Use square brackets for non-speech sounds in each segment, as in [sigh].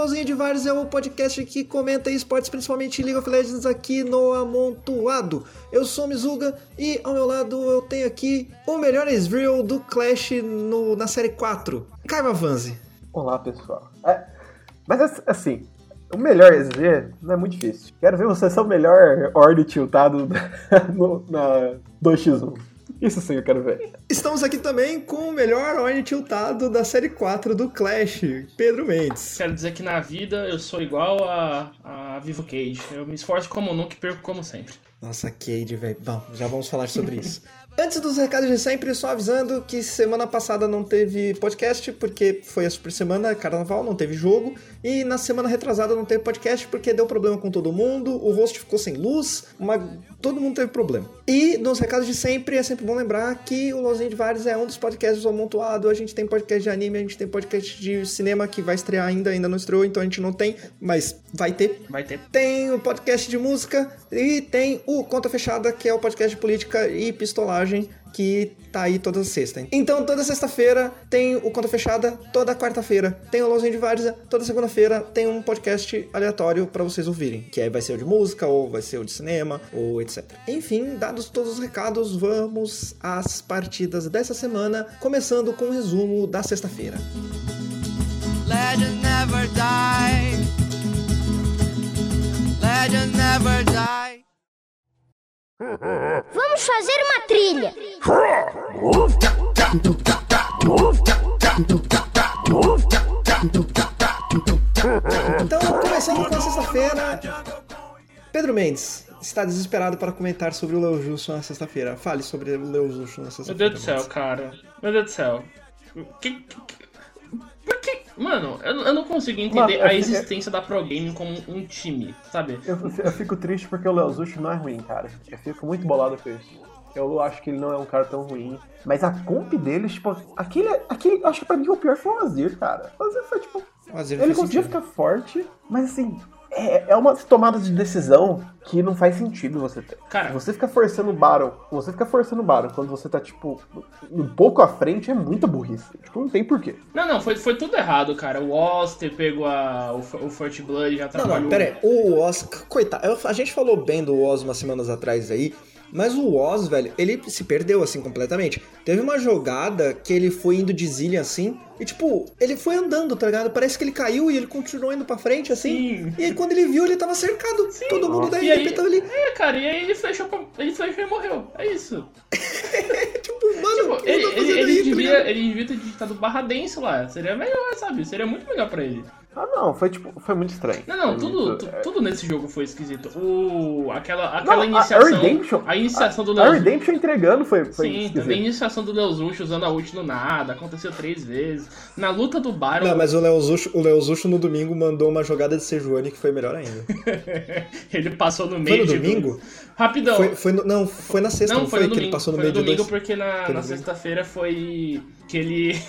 Vários é o podcast que comenta esportes, principalmente League of Legends aqui no Amontoado. Eu sou Mizuga e ao meu lado eu tenho aqui o melhor Ezreal do Clash no, na série 4, Kaiba Vanzi. Olá, pessoal. É, mas assim, o melhor SG não é muito difícil. Quero ver você ser o melhor Ord tiltado [laughs] no, na 2x1. Isso sim eu quero ver. Estamos aqui também com o melhor Orne tiltado da série 4 do Clash, Pedro Mendes. Quero dizer que na vida eu sou igual a, a Vivo Cage. Eu me esforço como nunca e perco como sempre. Nossa, Cade, velho. Bom, já vamos falar sobre isso. [laughs] Antes dos recados de sempre, só avisando que semana passada não teve podcast, porque foi a super semana, carnaval, não teve jogo. E na semana retrasada não teve podcast porque deu problema com todo mundo, o host ficou sem luz, uma... todo mundo teve problema. E nos recados de sempre, é sempre bom lembrar que o Lozinho de Vários é um dos podcasts amontoado. A gente tem podcast de anime, a gente tem podcast de cinema que vai estrear ainda, ainda não estreou, então a gente não tem, mas vai ter. Vai ter. Tem o podcast de música e tem o Conta Fechada, que é o podcast de política e pistolagem que tá aí toda sexta. Então, toda sexta-feira tem o Conta Fechada, toda quarta-feira tem o Lozinho de Várzea, toda segunda-feira tem um podcast aleatório para vocês ouvirem, que aí vai ser o de música, ou vai ser o de cinema, ou etc. Enfim, dados todos os recados, vamos às partidas dessa semana, começando com o um resumo da sexta-feira. Never die. Never die. Vamos fazer uma trilha. Então, começando com a sexta-feira, Pedro Mendes está desesperado para comentar sobre o Leo Justo na sexta-feira. Fale sobre o Leo Justo na sexta-feira. Meu Deus do céu, cara. Meu Deus do céu. Que, que, por que. Mano, eu, eu não consigo entender Mano, a existência da Pro Game como um time, sabe? Eu, eu fico triste porque o Leozuchi não é ruim, cara. Eu fico muito bolado com isso. Eu acho que ele não é um cara tão ruim. Mas a comp dele, tipo, aquele. aquele acho que pra mim o pior foi o Azir, cara. O Azir foi tipo. ele conseguia ficar forte, mas assim, é, é uma tomada de decisão que não faz sentido você ter. Cara, você fica forçando o Baron, você fica forçando o Baron quando você tá, tipo, um pouco à frente é muita burrice. Tipo, não tem porquê. Não, não, foi, foi tudo errado, cara. O Oster pegou a, o, o Fort Blood, já trabalhou... Não, não, pera aí. O Oz, coitado, a gente falou bem do Oz umas semanas atrás aí, mas o Oz, velho, ele se perdeu assim completamente. Teve uma jogada que ele foi indo de zilha assim, e tipo, ele foi andando, tá ligado? Parece que ele caiu e ele continuou indo pra frente assim. Sim. E aí quando ele viu, ele tava cercado. Sim. Todo mundo daí ele tava ali. É, cara, e aí ele flechou, ele flechou e morreu. É isso. [laughs] tipo, mano, tipo, ele, ele, ele, aí, tá devia, tá ele devia ter digitado barra denso lá. Seria melhor, sabe? Seria muito melhor pra ele. Ah, não, foi tipo, foi muito estranho. Não, não, tudo, muito... tudo nesse jogo foi esquisito. O, aquela aquela não, iniciação. A Redemption, a iniciação do Leozucho. A Redemption entregando foi, foi Sim, esquisito. a iniciação do Leozucho usando a ult no nada, aconteceu três vezes. Na luta do Baron. Não, mas o Leozucho, o Leozucho no domingo mandou uma jogada de Sejuani que foi melhor ainda. [laughs] ele passou no meio. Foi no domingo? Do... Rapidão. Foi, foi no, não, foi na sexta, não, não foi, foi que ele passou no foi meio no domingo dois... porque na, na sexta-feira foi que ele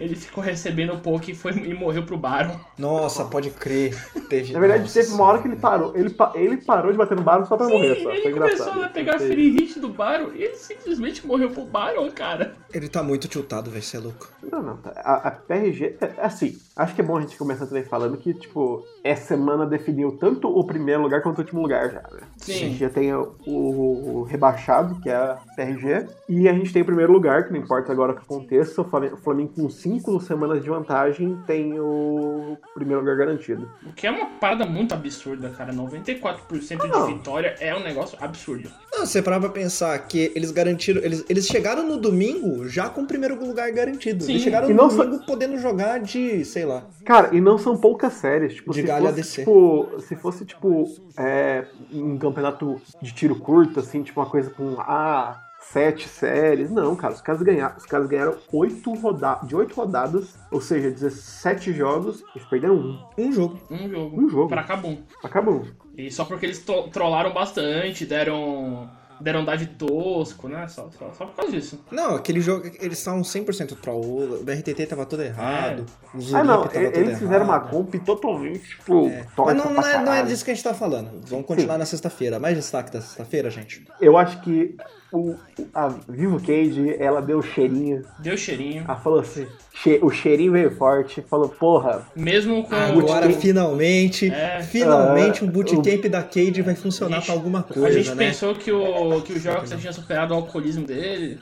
ele ficou recebendo um pouco e, foi, e morreu pro Baron. Nossa, pode crer. Teve, Na verdade, Nossa. teve uma hora que ele parou. Ele, ele parou de bater no Baron só pra Sim, morrer. Só. Ele foi começou engraçado. a pegar free hit do Baron e ele simplesmente morreu pro Baron, cara. Ele tá muito tiltado, velho, você é louco. Não, não. Tá. A, a PRG, é, assim, acho que é bom a gente começar também falando que, tipo, essa semana definiu tanto o primeiro lugar quanto o último lugar já, né? Sim. A gente já tem o, o, o rebaixado, que é a PRG, e a gente tem o primeiro lugar, que não importa agora o que aconteça, o Flamengo, o Flamengo com cinco semanas de vantagem tem o primeiro lugar garantido. O que é uma parada muito absurda, cara. 94% ah, de vitória é um negócio absurdo. Não, você parar pra pensar que eles garantiram. Eles, eles chegaram no domingo já com o primeiro lugar garantido. Sim. Eles chegaram no domingo só... podendo jogar de, sei lá. Cara, e não são poucas séries. Tipo, de se galho fosse. Tipo, se fosse, tipo, é, um campeonato de tiro curto, assim, tipo uma coisa com. Ah, sete séries. Não, cara, os caras ganharam, os caras ganharam oito rodadas, de oito rodadas, ou seja, 17 jogos, eles perderam um. Um jogo. Um jogo. Um jogo. Pra Cabum. Pra Cabum. E só porque eles trollaram bastante, deram deram dive tosco, né? Só, só, só, por causa disso. Não, aquele jogo, eles estavam 100% troll. O BRTT tava todo errado. É. O ah, não, eles fizeram uma comp totalmente, tipo, é. Mas não, não, é, não é disso que a gente tá falando. Vamos continuar Sim. na sexta-feira. Mais destaque da sexta-feira, gente? Eu acho que o, a Vivo Cage, ela deu o cheirinho. Deu cheirinho. Ela falou assim, che- o cheirinho veio forte, falou, porra, Mesmo com. Agora, bootcamp- finalmente, É. finalmente um Ah, bootcamp da Cade vai funcionar pra alguma coisa, a gente né? pensou que o, que o Jox tinha superado o alcoolismo dele.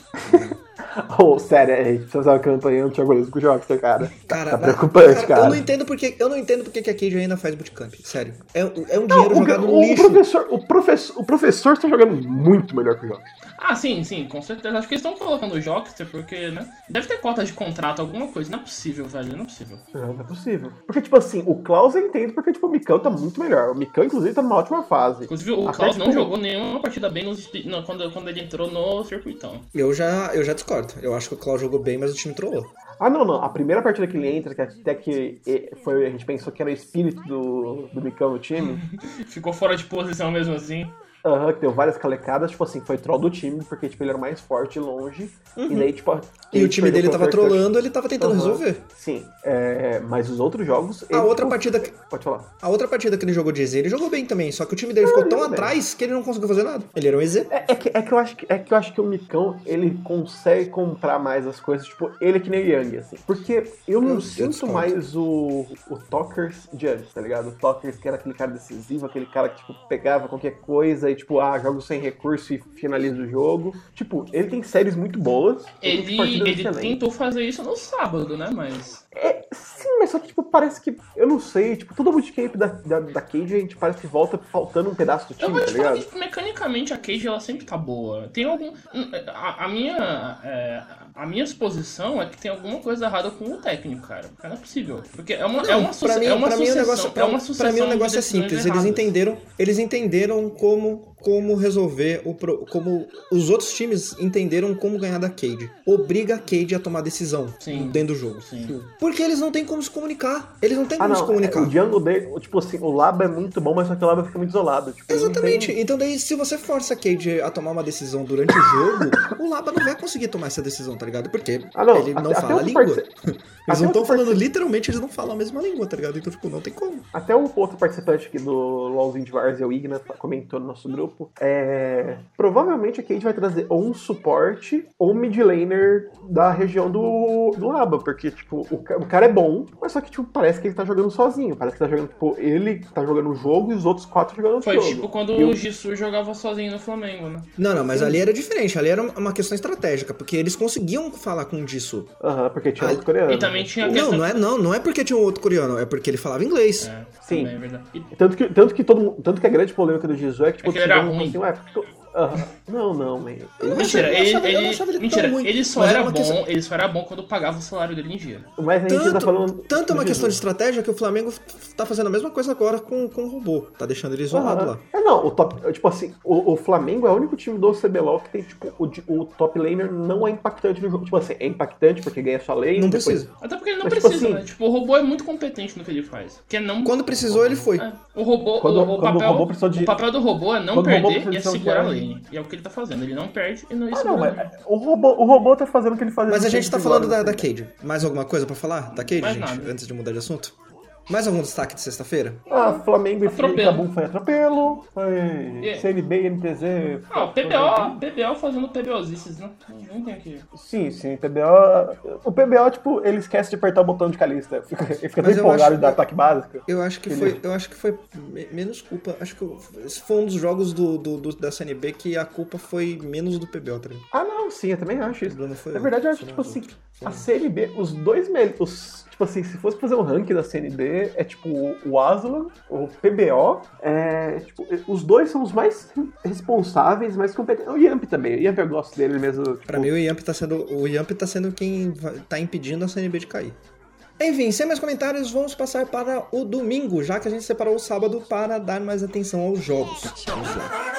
[laughs] oh, sério, a gente precisa fazer uma campanha anti-alcoolismo com o Jockster, cara. Cara, tá preocupante, cara. Eu não entendo porque, eu não entendo porque que a Cade ainda faz bootcamp, sério. É, é um Não, dinheiro o, jogado no o lixo. professor, o, professor, o professor tá jogando muito melhor que o Jockster. Ah, sim, sim, com certeza. Acho que eles estão colocando o Jockster porque, né? Deve ter cota de contrato, alguma coisa. Não é possível, velho. Não é possível. Não, não é possível. Porque, tipo assim, o Klaus eu entendo porque, tipo, o Mikão tá muito melhor. O Mikão, inclusive, tá numa ótima fase. Inclusive, o Até, Klaus não tipo, jogou nenhuma partida bem nos, não, quando, quando ele entrou no circuitão. Eu já, eu já discordo. Eu acho que o Klaus jogou bem, mas o time trollou. Ah, não, não. A primeira partida que ele entra, que até que foi, a gente pensou que era o espírito do, do Mikão no time, [laughs] Ficou fora de posição mesmo assim. Aham, que deu várias calecadas, tipo assim, foi troll do time, porque, tipo, ele era o mais forte longe. E daí, tipo. Uhum. E o time dele tava trollando, ele tava tentando Aham. resolver. Sim, é, mas os outros jogos. A ele, outra tipo, partida que- Pode falar. A outra partida que ele jogou de EZ, ele jogou bem também, só que o time dele ficou ele tão bem. atrás que ele não conseguiu fazer nada. Ele era um EZ. É, é que, é, que eu acho que, é que eu acho que o Micão, ele consegue comprar mais as coisas, tipo, ele é que nem o Young, assim. Porque eu não Eu- sinto mais o, o Talkers de antes, tá ligado? O Talkers que era aquele cara decisivo, aquele cara que, tipo, pegava qualquer coisa e, tipo, ah, jogo sem recurso e finaliza o jogo. Tipo, ele tem séries muito boas. Ele, ele tentou fazer isso no sábado, né? Mas. É, sim, mas só que, tipo, parece que. Eu não sei, tipo, todo bootcamp da, da, da Cage, a gente parece que volta faltando um pedaço do Eu time, vou tá te falar ligado? que tipo, mecanicamente a Cage ela sempre tá boa. Tem algum. A, a minha. é, a minha suposição é que tem alguma coisa errada com o técnico, cara. Porque não é possível. Porque é uma, é uma, pra mim, é uma pra mim o sucessão. negócio, é pra, uma pra sucessão mim o negócio é decisões simples. erradas. Eles entenderam, eles entenderam como como resolver o pro- como os outros times entenderam como ganhar da Cade. Obriga a Cade a tomar decisão Sim. dentro do jogo. Sim. Porque eles não têm como se comunicar. Eles não têm Ah, como se não, comunicar. o Django dele, tipo assim, o Laba é muito bom, mas só que o Laba fica muito isolado. Tipo, não Exatamente. tem- Então daí, se você força a Cade a tomar uma decisão durante o jogo, o Laba não vai conseguir tomar essa decisão, tá ligado? Porque Ah, não, ele não até- fala até a língua. parce- [laughs] Eles até não estão falando, literalmente, eles não falam a mesma língua, tá ligado? Então, tipo, não tem como. Até o outro participante aqui do LoLzinho de o Igna, comentou no nosso grupo. É, provavelmente a Cade vai trazer ou um suporte ou um mid laner da região do, do Laba. Porque, tipo, o, o cara é bom, mas só que, tipo, parece que ele tá jogando sozinho. Parece que tá jogando, tipo, ele tá jogando o jogo e os outros quatro jogando o Foi jogo. tipo quando E o Jisoo jogava sozinho no Flamengo, né? Não, não, mas ali era diferente. Ali era uma questão estratégica, porque eles conseguiam falar com o Jisoo. Aham, porque tinha Ah, outro coreano. Também tinha a Não, questão. não é, não, não é porque tinha um outro coreano, é porque ele falava inglês. É, Sim. é verdade. E- Tanto que, tanto que todo tanto que a grande polêmica do Jesus é que, tipo, É que ele era ruim. Assim, Ué, por que tu- Não, não, man. Mentira, ele, achava- ele- ele mentira, ele só era bom, questão- ele só era bom quando pagava o salário dele em dia. Mas a gente tá Tanto, falando. tanto é uma questão de estratégia que o Flamengo tá fazendo a mesma coisa agora com, com o robô. Tá deixando ele isolado lá. É, não, o top. Tipo assim, o, o Flamengo é o único time do CBLOL que tem, tipo, o, o top laner não é impactante no jogo. Tipo assim, é impactante porque ganha sua lane. Não depois- precisa. Até porque ele não Mas, tipo precisa, assim- né? Tipo, o robô é muito competente no que ele faz. Que é não. Quando precisou, ele foi. É, o robô, Quando- o, o quando o papel, robô precisou de- o papel do robô é não quando perder e é segurar a arma. E é o que ele tá fazendo. Ele não perde e não é Ah, não, mas o robô, o robô tá fazendo o que ele faz. Mas a gente tá falando da, da Cade. Mais alguma coisa pra falar da Cade, Mais gente? nada. Antes de mudar de assunto? Mais algum destaque de sexta-feira? Ah, Flamengo e. Cabum foi atropelo. Foi Yeah. CNB e NTZ. Ah, o PBO, PBO fazendo PBOzices, né? Nem tem aqui. Sim, sim, PBO. O PBO, tipo, ele esquece de apertar o botão de calista. Fica, ele fica tão Mas eu empolgado acho- de ataque básico. Eu acho que Ele- foi, eu acho que foi me- menos culpa. Acho que esse foi um dos jogos do, do- do- da CNB que a culpa foi menos do PBO, tá ligado? Ah, não, sim, eu também acho isso. Na verdade, eu acho, tipo assim, a. CNB, os dois melhores. Tipo assim, se fosse fazer um ranking da CNB, é tipo o Aslan, o PBO, é, tipo, os dois são os mais responsáveis, mais competentes. O Yamp também, o Yamp eu gosto dele mesmo. Tipo, Pra mim, o Yamp tá sendo, o Yamp tá sendo quem tá impedindo a CNB de cair. Enfim, sem mais comentários, vamos passar para o domingo, já que a gente separou o sábado para dar mais atenção aos jogos. Vamos lá.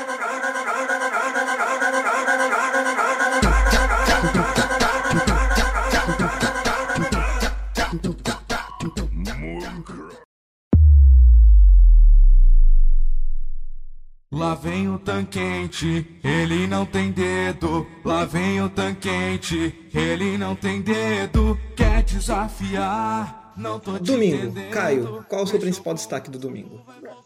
Tanquente, ele não tem dedo. Lá vem o tanquente, ele não tem dedo. Quer desafiar? Não tô te Domingo, entendendo. Caio, qual o seu principal destaque do domingo?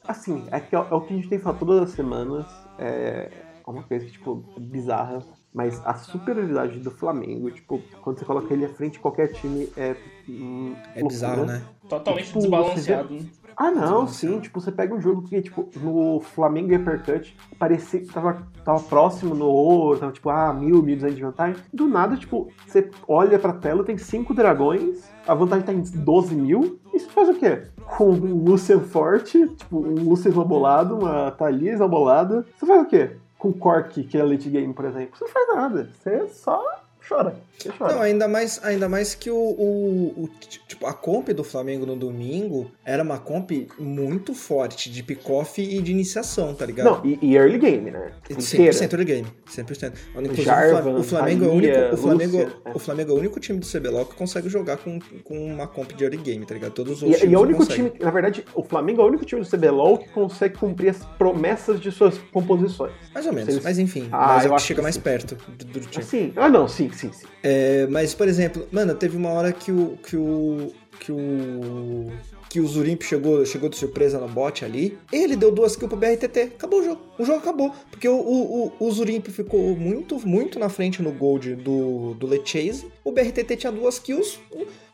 Assim, é, que é, é o que a gente tem falado todas as semanas. É, uma coisa que, tipo, é bizarra. Mas a superioridade do Flamengo, tipo, quando você coloca ele à frente de qualquer time, é. hum, É loucura. bizarro, né? Totalmente Tipo, desbalanceado. né? Ah, não, sim, tipo, você pega um jogo que, tipo, no Flamengo e Uppercut, parecia que tava, tava próximo no ouro, tava tipo, ah, mil, mil duzentos de vantagem. Do nada, tipo, você olha pra tela, tem cinco dragões, a vantagem tá em 12 mil, e você faz o quê? Com um Lucian forte, tipo, um Lucian esnobolado, uma Thalia esnobolada, você faz o quê? Com Cork, que é late game, por exemplo. Você não faz nada, você só chora. Não, ainda mais, ainda mais que o, o- o- tipo, a comp do Flamengo no domingo era uma comp muito forte de pick-off e de iniciação, tá ligado? Não, e, e early game, né? Tipo, inteira. 100% early game, 100%. Inclusive, Jarvan, o Flamengo, é o único, o, Flamengo, Lúcia, é. o Flamengo é o único time do CBLOL que consegue jogar com, com uma comp de early game, tá ligado? Todos os E, outros e é times o não único time, na verdade, o Flamengo é o único time do CBLOL que consegue cumprir as promessas de suas composições. Mais ou menos, Eles- mas enfim, Ah, mas é eu o que chega que mais sim. perto do, do time. Assim, ah não, sim, sim, sim. É, mas, por exemplo, mano, teve uma hora que o. que o. que o. que o Zurimp chegou, chegou de surpresa no bot ali. Ele deu duas kills pro BRTT. Acabou o jogo. O jogo acabou. Porque o, o, o, o Zurimp ficou muito, muito na frente no gold do, do Lechase. O BRTT tinha duas kills.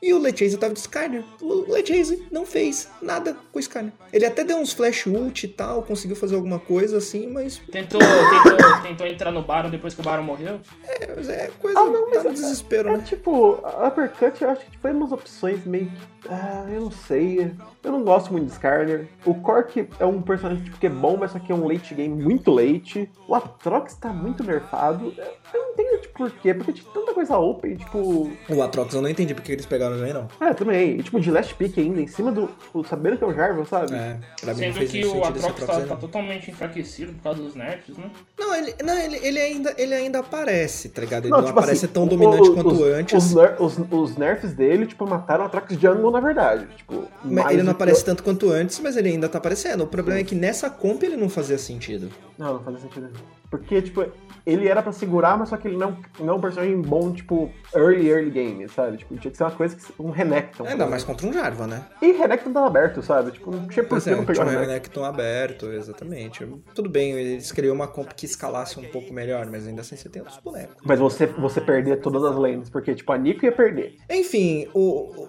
E o Lechase tava de Skarner. O Lechase não fez nada com o Skarner. Ele até deu uns flash ult e tal, conseguiu fazer alguma coisa assim, mas Tentou, tentou, tentou entrar no Baron depois que o Baron morreu. é, mas é coisa. Ah, não, mas tá no é- desespero, É né? tipo, a Uppercut eu acho que foi umas opções meio que. Ah, eu não sei. Eu não gosto muito de Skarner. O Cork é um personagem tipo, que é bom, mas só que é um late game muito late. O Atrox tá muito nerfado. Eu não entendo tipo, por quê, porque tinha tanta coisa open, tipo. O Atrox eu não entendi porque eles pegaram ele, não. É, também. E, tipo, de last pick ainda, em cima do. Tipo, sabendo que é o Jarvan, sabe? É, pra mim Sendo fez que o Atrox Atrox tá, tá totalmente enfraquecido por causa dos nerfs, né? Não, ele, não ele, ele, ainda, ele ainda aparece, tá ligado? Ele Não, não, tipo aparece assim, tão o- dominante os- quanto os, antes. Os, ner- os- os nerfs dele, tipo, mataram o Atrox Jungle, na verdade. Tipo, mas ele não que aparece o- tanto quanto antes, mas ele ainda tá aparecendo. O problema é que nessa comp ele não fazia sentido. Não, não fazia sentido. Porque, tipo, ele era pra segurar, mas só que ele não, não é um personagem bom, tipo, early, early game, sabe? Tipo, tinha que ser uma coisa que. Um Renekton. Ainda mais contra um Jarvan, né? E Renekton tava aberto, sabe? Tipo, não tinha por que é, não pegar um Renekton. Renekton aberto, exatamente. Tudo bem, eles criou uma comp que escalasse um pouco melhor, mas ainda assim você tem outros bonecos. Mas você, você perder todas as lanes, porque, tipo, a Nico ia perder. Enfim, o-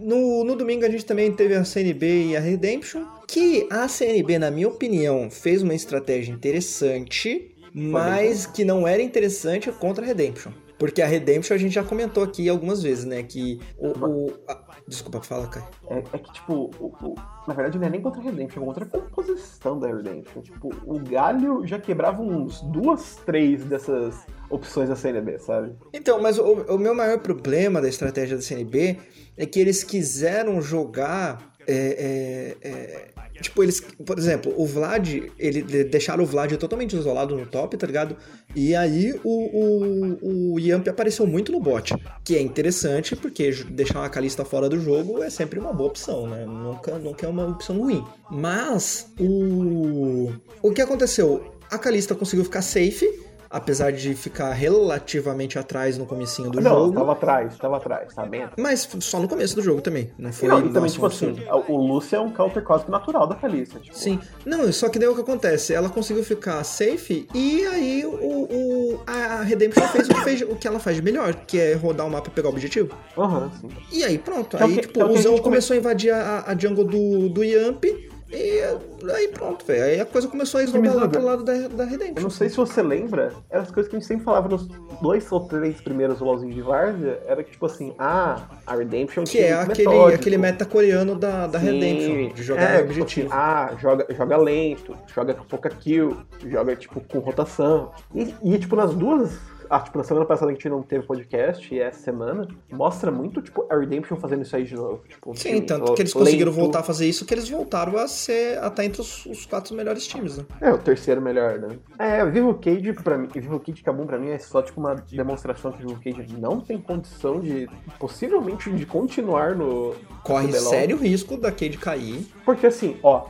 no, no domingo a gente também teve a CNB e a Redemption, que a CNB, na minha opinião, fez uma estratégia interessante, mas que não era interessante contra a Redemption. Porque a Redemption a gente já comentou aqui algumas vezes, né? Que o. o- a- Desculpa, fala, Kai. É, é que, tipo, o- o- na verdade não é nem contra a Redemption, é contra a composição da Redemption. Tipo, o Galho já quebrava uns duas, três dessas opções da CNB, sabe? Então, mas o, o meu maior problema da estratégia da CNB é que eles quiseram jogar. é, é, é, tipo, eles. Por exemplo, o Vlad. Ele de- deixaram o Vlad totalmente isolado no top, tá ligado? E aí o, o, o Yamp apareceu muito no bot. Que é interessante, porque deixar uma Kalista fora do jogo é sempre uma boa opção, né? Nunca, nunca é uma opção ruim. Mas o. O que aconteceu? A Kalista conseguiu ficar safe. Apesar de ficar relativamente atrás no comecinho do não, jogo. tava atrás, tava atrás, tá bem? Mas só no começo do jogo também. Não foi Não, e também, tipo assim, o Lúcio é um counter cósmico natural da Kalista. Tipo, Sim. Não, só que daí o que acontece? Ela conseguiu ficar safe e aí o, o- a Redemption fez o que, fez o que ela faz de melhor, que é rodar o mapa e pegar o objetivo. Aham, sim. E aí pronto. Que é o aí, que- tipo, é o Zão gente come- começou a invadir a, a jungle do, do Yamp e aí pronto, velho. Aí a coisa começou a esnobar lá pro lado da, da Eu Redemption. não sei se você lembra, eram as coisas que a gente sempre falava nos dois ou três primeiros LOLzinhos de Várzea, era que, tipo assim, ah, a Redemption Que é aquele, metódico. aquele meta coreano da, da Sim, Redemption, de jogar é, no objetivo. Tipo, ah, joga, joga lento, joga com pouca kill, joga, tipo, com rotação. E, e, tipo, nas duas... Ah, tipo, na semana passada que a gente não teve podcast, e essa semana, mostra muito, tipo, a Redemption fazendo isso aí de novo. Tipo, Sim, time tanto que eles conseguiram lento. voltar a fazer isso, que eles voltaram a ser até entre os, os quatro melhores times, né? É, o terceiro melhor, né? É, o Vivo Cage, pra mim, Vivo Cage Kabum pra mim é só tipo uma demonstração que o Vivo Cage não tem condição de, possivelmente, de continuar no Corre no sério risco da Cade cair. Porque assim, ó,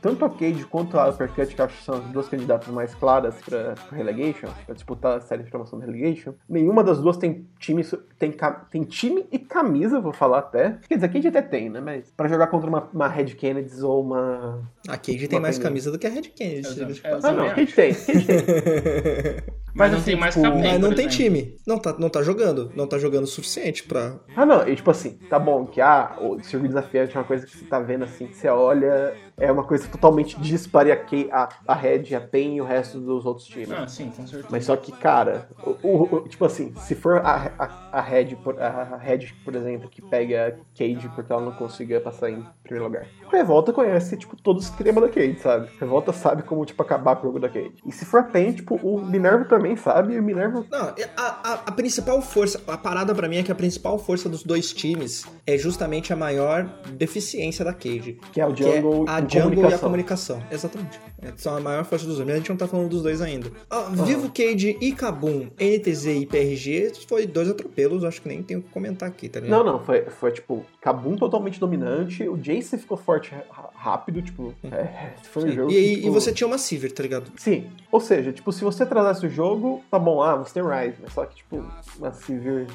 tanto a Cade quanto a Uppercut, que eu acho que são as duas candidatas mais claras pra, pro Relegation, pra disputar a série de promoção do Relegation, nenhuma das duas tem time, tem, tem time e camisa, vou falar até. Quer dizer, a Cade até tem, né? Mas pra jogar contra uma, uma Red Kennedy ou uma. A Cade tem mais camisa do que a Red Kennedy. É. Ah, não, Cade tem. Cade tem. [laughs] Mas não assim, tem mais tipo, capim, Mas não tem exemplo. time. Não tá, não tá jogando. Não tá jogando o suficiente pra. Ah, não, e tipo assim, tá bom que ah, o circuito desafiante é uma coisa que você tá vendo assim, que você olha, é uma coisa totalmente dispare a, que a, a Red, a PEN e o resto dos outros times. Ah, sim, com certeza. Mas só que, cara, o, o- o- tipo assim, se for a, a, a, Red, por- a Red, por exemplo, que pega a Cade porque ela não consiga passar em primeiro lugar. A Revolta conhece, tipo, todo o esquema da Cade, sabe? A Revolta sabe como, tipo, acabar com o jogo da Cade. E se for a PEN, tipo, o Minerva também sabe, e o Minerva Não, a, a, a principal força, a parada pra mim é que a principal força dos dois times é justamente a maior deficiência da Cade. que é o Que é Jungle a jungle e a comunicação. Exatamente. É, são a maior força dos dois. Mas a gente não tá falando dos dois ainda. Ah, Vivo Cade e Kabum, NTZ e PRG foi dois atropelos. Acho que nem tenho o que comentar aqui, tá ligado? Não, não, foi, foi tipo, Kabum totalmente dominante, o Jace ficou forte rápido, tipo, é, foi um jogo. E, que, e- tipo, e você tinha uma Sivir, tá ligado? Sim, ou seja, tipo, se você atrasasse o jogo, tá bom, ah, você tem Rise, mas só que, tipo, uma Sivir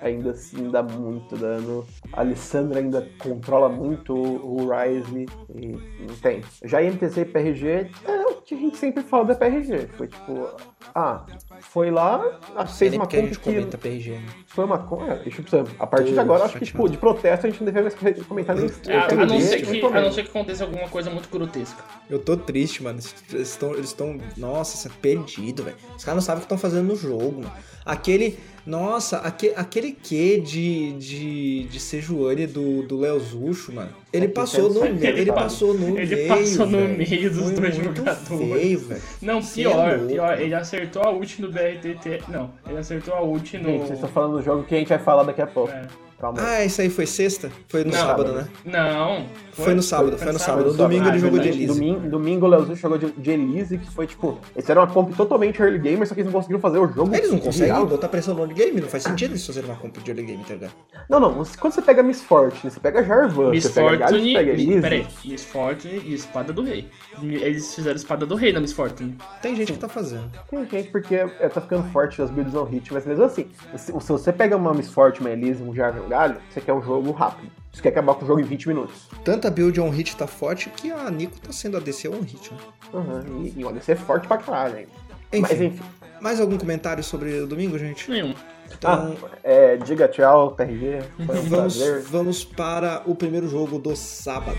ainda assim dá muito dano. A Alessandra ainda controla muito o Rise e não tem. Já MTC e PRG é o que a gente sempre fala da PRG. Foi tipo, ah, foi lá, ah, fez uma conta gente que comenta PRG. né? foi uma coisa. Tipo, a partir de Tô agora, acho que, tipo, de protesto a gente não deve mais comentar nem É, a, não ser que, a não ser que aconteça alguma coisa muito grotesca. Eu tô triste, mano. Eles estão, eles estão, nossa, você é perdido, velho. Os caras não sabem o que estão fazendo no jogo, mano. Aquele, nossa, aque, aquele que de, de, de Sejuani do, do Léo Zucho, mano. Ele É passou no ele meio, ele pa- passou no ele meio, passou no meio dos dois jogadores. feio. Não, Cê é pior, louco. pior, ele acertou a ult no BRTT. Não, ele acertou a ult no. Gente, vocês estão falando do jogo que a gente vai falar daqui a pouco. É. Calma aí. Ah, isso aí foi sexta? Foi no Não. sábado, né? Não. Foi no sábado, foi no sábado. No domingo Ah, ele jogou de. Elise. Domingo, domingo o Leozinho jogou de, de Elise, que foi tipo. Esse era uma comp totalmente early gamer, só que eles não conseguiram fazer o jogo. Eles não conseguem real. botar pressão no early game, não faz sentido eles fazerem uma compra de early game, tá ligado? Não, não. Quando você pega Miss Fortune, você pega Jarvan, Miss você pega Fortune. você pega Mi- Elise. Peraí, Miss Fortune e Espada do Rei. Eles fizeram Espada do Rei na Miss Fortune. Tem gente que tá fazendo. Tem gente porque é, tá ficando forte as builds on hit, mas mesmo assim, se, se você pega uma Miss Fortune, uma Elise, um Jarvan um Galho, você quer um jogo rápido. Você quer acabar com o jogo em 20 minutos. Tanta build on hit tá forte que a Nico tá sendo ADC on hit, né? Uhum, e, e o ADC é forte pra caralho ainda. Enfim. Mas enfim. Mais algum comentário sobre o domingo, gente? Nenhum. Então, Ah, é, diga tchau, PRG. Foi um [laughs] vamos, prazer. vamos para o primeiro jogo do sábado.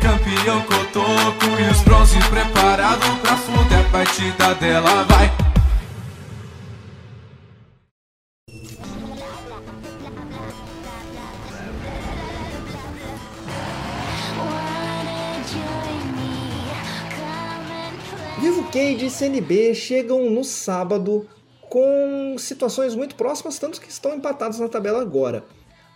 Campeão cotoco e os bronze preparado pra fuder a partida dela, vai. CNB chegam no sábado com situações muito próximas, tanto que estão empatados na tabela agora.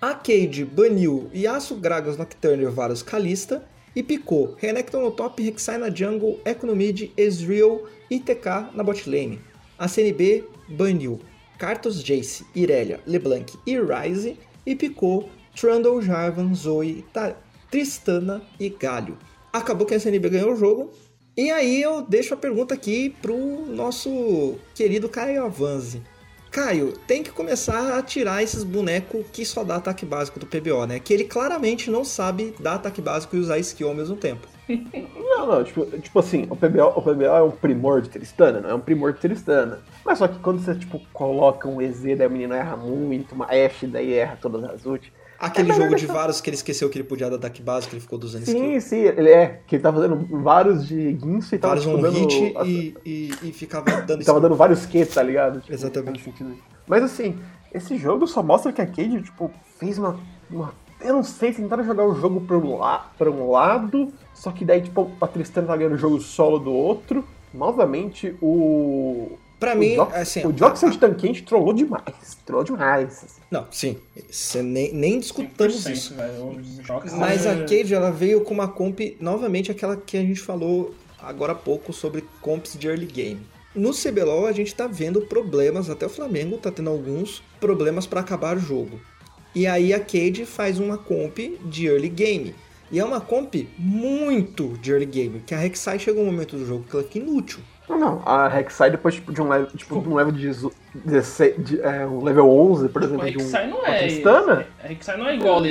A Cade baniu Yasuo, Gragas, Nocturne, Varus, Kalista e picou Renekton no top, Rek'Sai na jungle, Echo no mid, Ezreal e TK na bot lane. A CNB baniu Karthus, Jace, Irelia, LeBlanc e Ryze e picou Trundle, Jarvan, Zoe, Ta- Tristana e Galio. Acabou que a CNB ganhou o jogo. E aí eu deixo a pergunta aqui pro nosso querido Caio Avanzi. Caio, tem que começar a tirar esses bonecos que só dá ataque básico do PBO, né? Que ele claramente não sabe dar ataque básico e usar skill ao mesmo tempo. [laughs] Não, não, tipo, tipo assim, o PBO, o PBO é um primor de Tristana, não é um primor de Tristana. Mas só que quando você, tipo, coloca um EZ, daí o menino erra muito, uma Ashe, daí erra todas as ult. Aquele É jogo de deixar- vários que ele esqueceu que ele podia dar ataque básico, ele ficou 200 skill. Sim, sim, ele é, que ele tá fazendo vários de guinso e tava, Vários tipo, um dando... hit e, e, e ficava dando tava dando vários Q, tá ligado? Tipo, Exatamente. Mas assim, esse jogo só mostra que a Cade, tipo, fez uma, uma- Eu não sei, tentaram jogar o jogo pra um, la... pra um lado, só que daí, tipo, a Tristana tá ganhando o jogo solo do outro. Novamente, o. Pra o mim, Jox- assim... o Joxer de Tanquente trollou demais. Trollou demais. Não, sim. Cê nem, nem discutamos 100%, isso. velho. Jox Mas a Cade, ela veio com uma comp, novamente aquela que a gente falou agora há pouco sobre comps de early game. No CBLOL a gente tá vendo problemas, até o Flamengo tá tendo alguns problemas para acabar o jogo. E aí a Cade faz uma comp de early game. E é uma comp muito de early game, que a Rek'Sai chega um momento do jogo que ela fica inútil. Não, não. A Rek'Sai depois tipo, de um level, tipo, de um level de, 16, de, é, um level 11, por O exemplo, de um, Rek'Sai não uma é. Tristana, A Rek'Sai não é igual a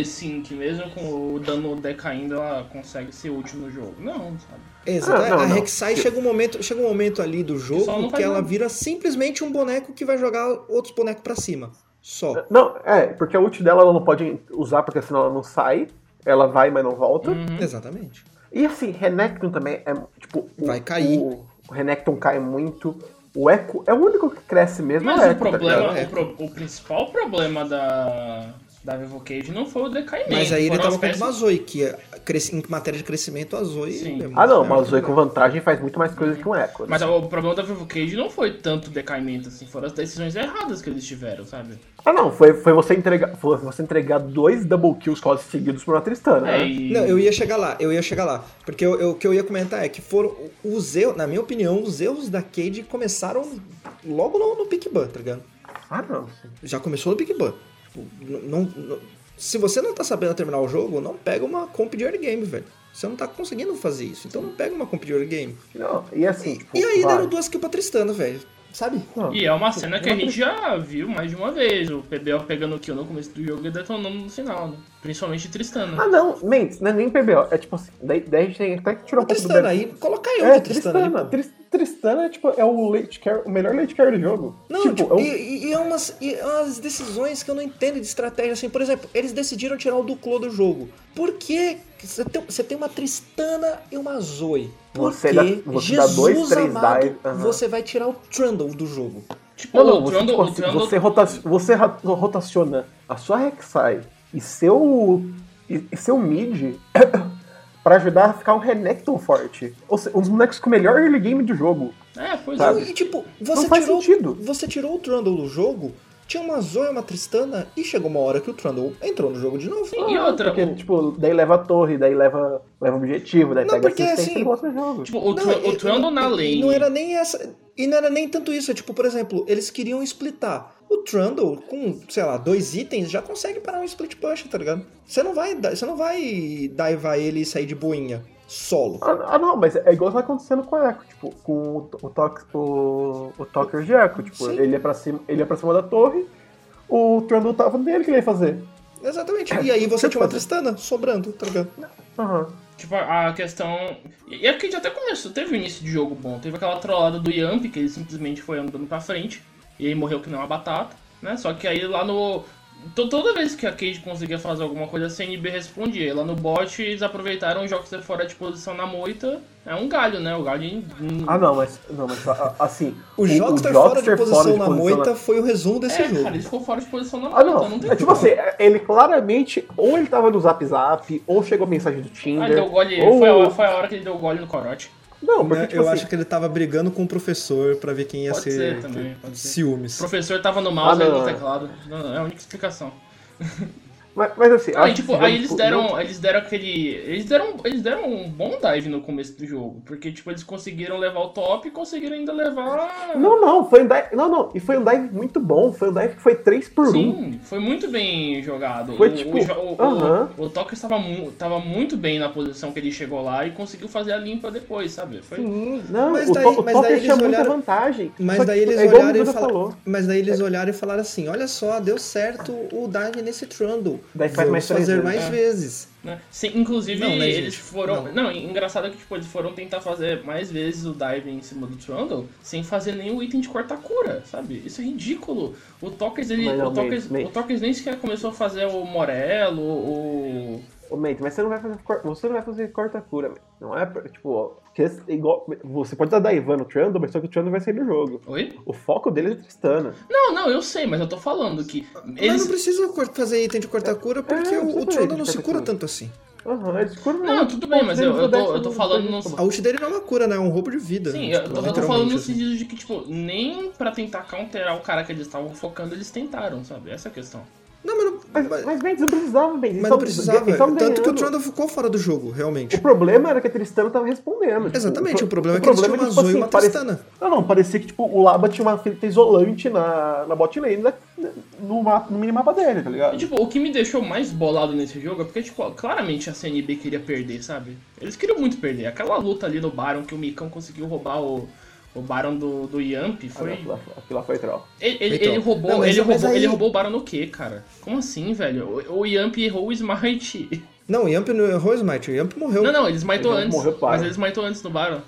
que mesmo com o dano decaindo ela consegue ser útil no jogo. Não, sabe? Exato. Ah, não, a não. Rek'Sai chega um momento, chega um momento ali do jogo não que faz ela vira simplesmente um boneco que vai jogar outros bonecos pra cima. Só. Não, é, porque a ult dela ela não pode usar, porque senão ela não sai. Ela vai, mas não volta. Uhum. Exatamente. E assim, Renekton também é, tipo... o- Vai cair. O, o Renekton cai muito. O Echo é o único que cresce mesmo. Mas é o Echo, tá problema? É. o, pro- o principal problema da, da Vivo Cage não foi o decaimento. Mas aí ele tava as contra uma peças- Zoe, que em matéria de crescimento, a Zoe. Sim. é Ah não, mas o que Zoe com vantagem faz muito mais coisa que um Echo. né? Mas o problema da Vivo Cage não foi tanto decaimento, assim, foram as decisões erradas que eles tiveram, sabe? Ah não, foi, foi você entregar. Foi você entregar dois double kills quase seguidos por uma Tristana, É, né? e- Não, eu ia chegar lá, eu ia chegar lá. Porque eu- eu- o que eu ia comentar é que foram os erros, na minha opinião, os erros da Cade começaram logo no, no Pick Ban, tá ligado? Ah não. Já começou no Big Ban. Tipo, não- não- se você não tá sabendo terminar o jogo, não pega uma comp de early game, velho. Você não tá conseguindo fazer isso. Então não pega uma comp de early game. Não, e assim, tipo. E aí vai. deram duas kills pra Tristana, velho. Sabe? Não. E é uma cena que a gente já viu mais de uma vez. O PBO pegando kill no começo do jogo e detonando no final, né? Principalmente Tristana. Ah não, Mentes, não é nem PBO. É tipo assim, daí, daí a gente tem até que tirar um Ô, pouco do Tristana Bad- aí, coloca eu É, Tristana, aí, Tristana. Tristana é, tipo, é o, late care, o melhor late care do jogo. Não, tipo, tipo, é um- e, e- e é umas, e é umas decisões que eu não entendo de estratégia. Assim, por exemplo, eles decidiram tirar o Duclo do jogo. Por que você tem, você tem uma Tristana e uma Zoe? Por Você que, dá- você dá Jesus dois, três amado, dive, aham. você vai tirar o Trundle do jogo? Tipo, Não, não, você, Trundle, assim, Trundle- você, rota- você rotaciona a sua Rek'Sai e seu, e, e seu mid [coughs] pra ajudar a ficar um Renekton forte. Ou seja, um dos bonecos com o melhor early game do jogo. É, pois Sabe? é. E tipo, você Não faz tirou, sentido. você tirou o Trundle do jogo, tinha uma Zoe uma Tristana, e chegou uma hora que o Trundle entrou no jogo de novo. E outra, Porque, o- tipo, daí leva a torre, daí leva, leva objetivo, daí Não, pega porque, assistência assim, e o jogo. tipo, o, Não, Tru- o Trundle na e- lane. Não era nem essa. E não era nem tanto isso. É tipo, por exemplo, eles queriam splitar. O Trundle, com, sei lá, dois itens, já consegue parar um split push, tá ligado? Você não vai, você não vai daivar ele e sair de boinha solo. Ah, ah, não, mas é igual tá acontecendo com o Echo, tipo, com o, o, Tox- o, o Talker de Echo. Tipo, Sim. ele ia, pra cima, ele ia pra cima da torre, o Trundle tava nele, o que ele ia fazer? Exatamente. E aí você tinha uma Tristana sobrando, tá ligado? Aham. Tipo, a questão. E aqui já até começou, teve um início de jogo bom. Teve aquela trollada do Yamp, que ele simplesmente foi andando pra frente. E aí morreu que nem uma batata, né? Só que aí lá no. To- Toda vez que a Cage conseguia fazer alguma coisa, a CNB respondia. Lá no bot, eles aproveitaram o jogo de fora de posição na moita. É um galho, né? O galho. Ah, não, mas, não, mas a- a- assim. O Jockster fora de Jockster posição na posição moita foi o resumo desse É, jogo. cara, ele ficou fora de posição na Ah, moita. não. não tem É tipo assim, ele claramente, ou ele tava no Zap Zap, ou chegou a mensagem do Tinder. Ah, ele deu gole. ou... Foi, a, foi a hora que ele deu gole no corote. Não, porque, Né, tipo eu assim, acho que ele tava brigando com o professor pra ver quem ia Pode ser, ser também, pode ser. O ciúmes. professor tava no mouse Ah, e não, no teclado. Não, não, é a única explicação. [laughs] Mas, mas assim, Aí, acho tipo, aí eles deram, não- eles deram aquele, eles deram, eles deram um bom dive no começo do jogo, porque tipo eles conseguiram levar o top e conseguiram ainda levar. Não, não, foi um dive. Não, não. E foi um dive muito bom. Foi um dive que foi 3 por 1. Sim, foi muito bem jogado. Foi o, tipo, o, o, aham. o, o Tucker estava, mu tava muito bem na posição que ele chegou lá e conseguiu fazer a limpa depois, sabe? Foi... Sim, não, Mas o, daí- to, o mas daí eles muita olharam- vantagem. Mas Só daí que, eles é o olharam e falaram. Mas daí eles olharam e falaram assim: olha só, deu certo o dive nesse Trundle. Daí faz mais fazer vezes. mais vezes. Né? Sim, inclusive, Não, né, eles gente? foram. Não. Não. engraçado é que tipo, eles foram tentar fazer mais vezes o dive em cima do Trundle sem fazer nenhum item de corta-cura, sabe? Isso é ridículo. O Tokers, ele. Não, o, Tokers, Mate, Mate. o Tokers nem sequer começou a fazer o Morello, o. Ô, mate, mas você não vai fazer, você não vai fazer corta-cura, mate. Não é, tipo, porque é igual, você pode dar Ivan no Trundle, mas só que o Trundle vai sair do jogo. Oi? O foco dele é Tristana. Não, não, eu sei, mas eu tô falando que. Mas Eles. não precisa fazer item de corta-cura porque É, o, não o Trundle não se cura tanto assim. Aham, eles curam Não, tudo bem, mas eu, eu, tô, eu tô falando no. A ult dele não é uma cura, né? É um roubo de vida. Sim, né? eu Tipo, tô, eu tô falando no assim. sentido de que, tipo, nem pra tentar counterar o cara que eles estavam focando, eles tentaram, sabe? Essa é a questão. Não, mas Mas, mas Mendes, não precisava, Mendes. Mas não precisava. Tanto que o Trundle ficou fora do jogo, realmente. O problema era que a Tristana tava respondendo. tipo, Exatamente, o pro- problema é que eles tinham uma tipo Zoe e uma parecia- Tristana. Não, não, parecia que tipo, o Laba tinha uma fita isolante na, na bot lane né, no, mapa, no minimapa dele, tá E, ligado? tipo, o que me deixou mais bolado nesse jogo é porque, tipo, claramente a CNB queria perder, sabe? Eles queriam muito perder. Aquela luta ali no Baron que o Mikão conseguiu roubar o, o Baron do, do Yamp foi. Aquilo lá- foi troll. Ele, ele, ele roubou, Não, ele, roubou aí- ele roubou o Baron no quê, cara? Como assim, velho? O, o Yamp errou o Smite. Não, o Yamp não errou o Smite, o Yamp morreu Não, não, ele smitou antes. morreu para. Mas ele smitou antes no Baron.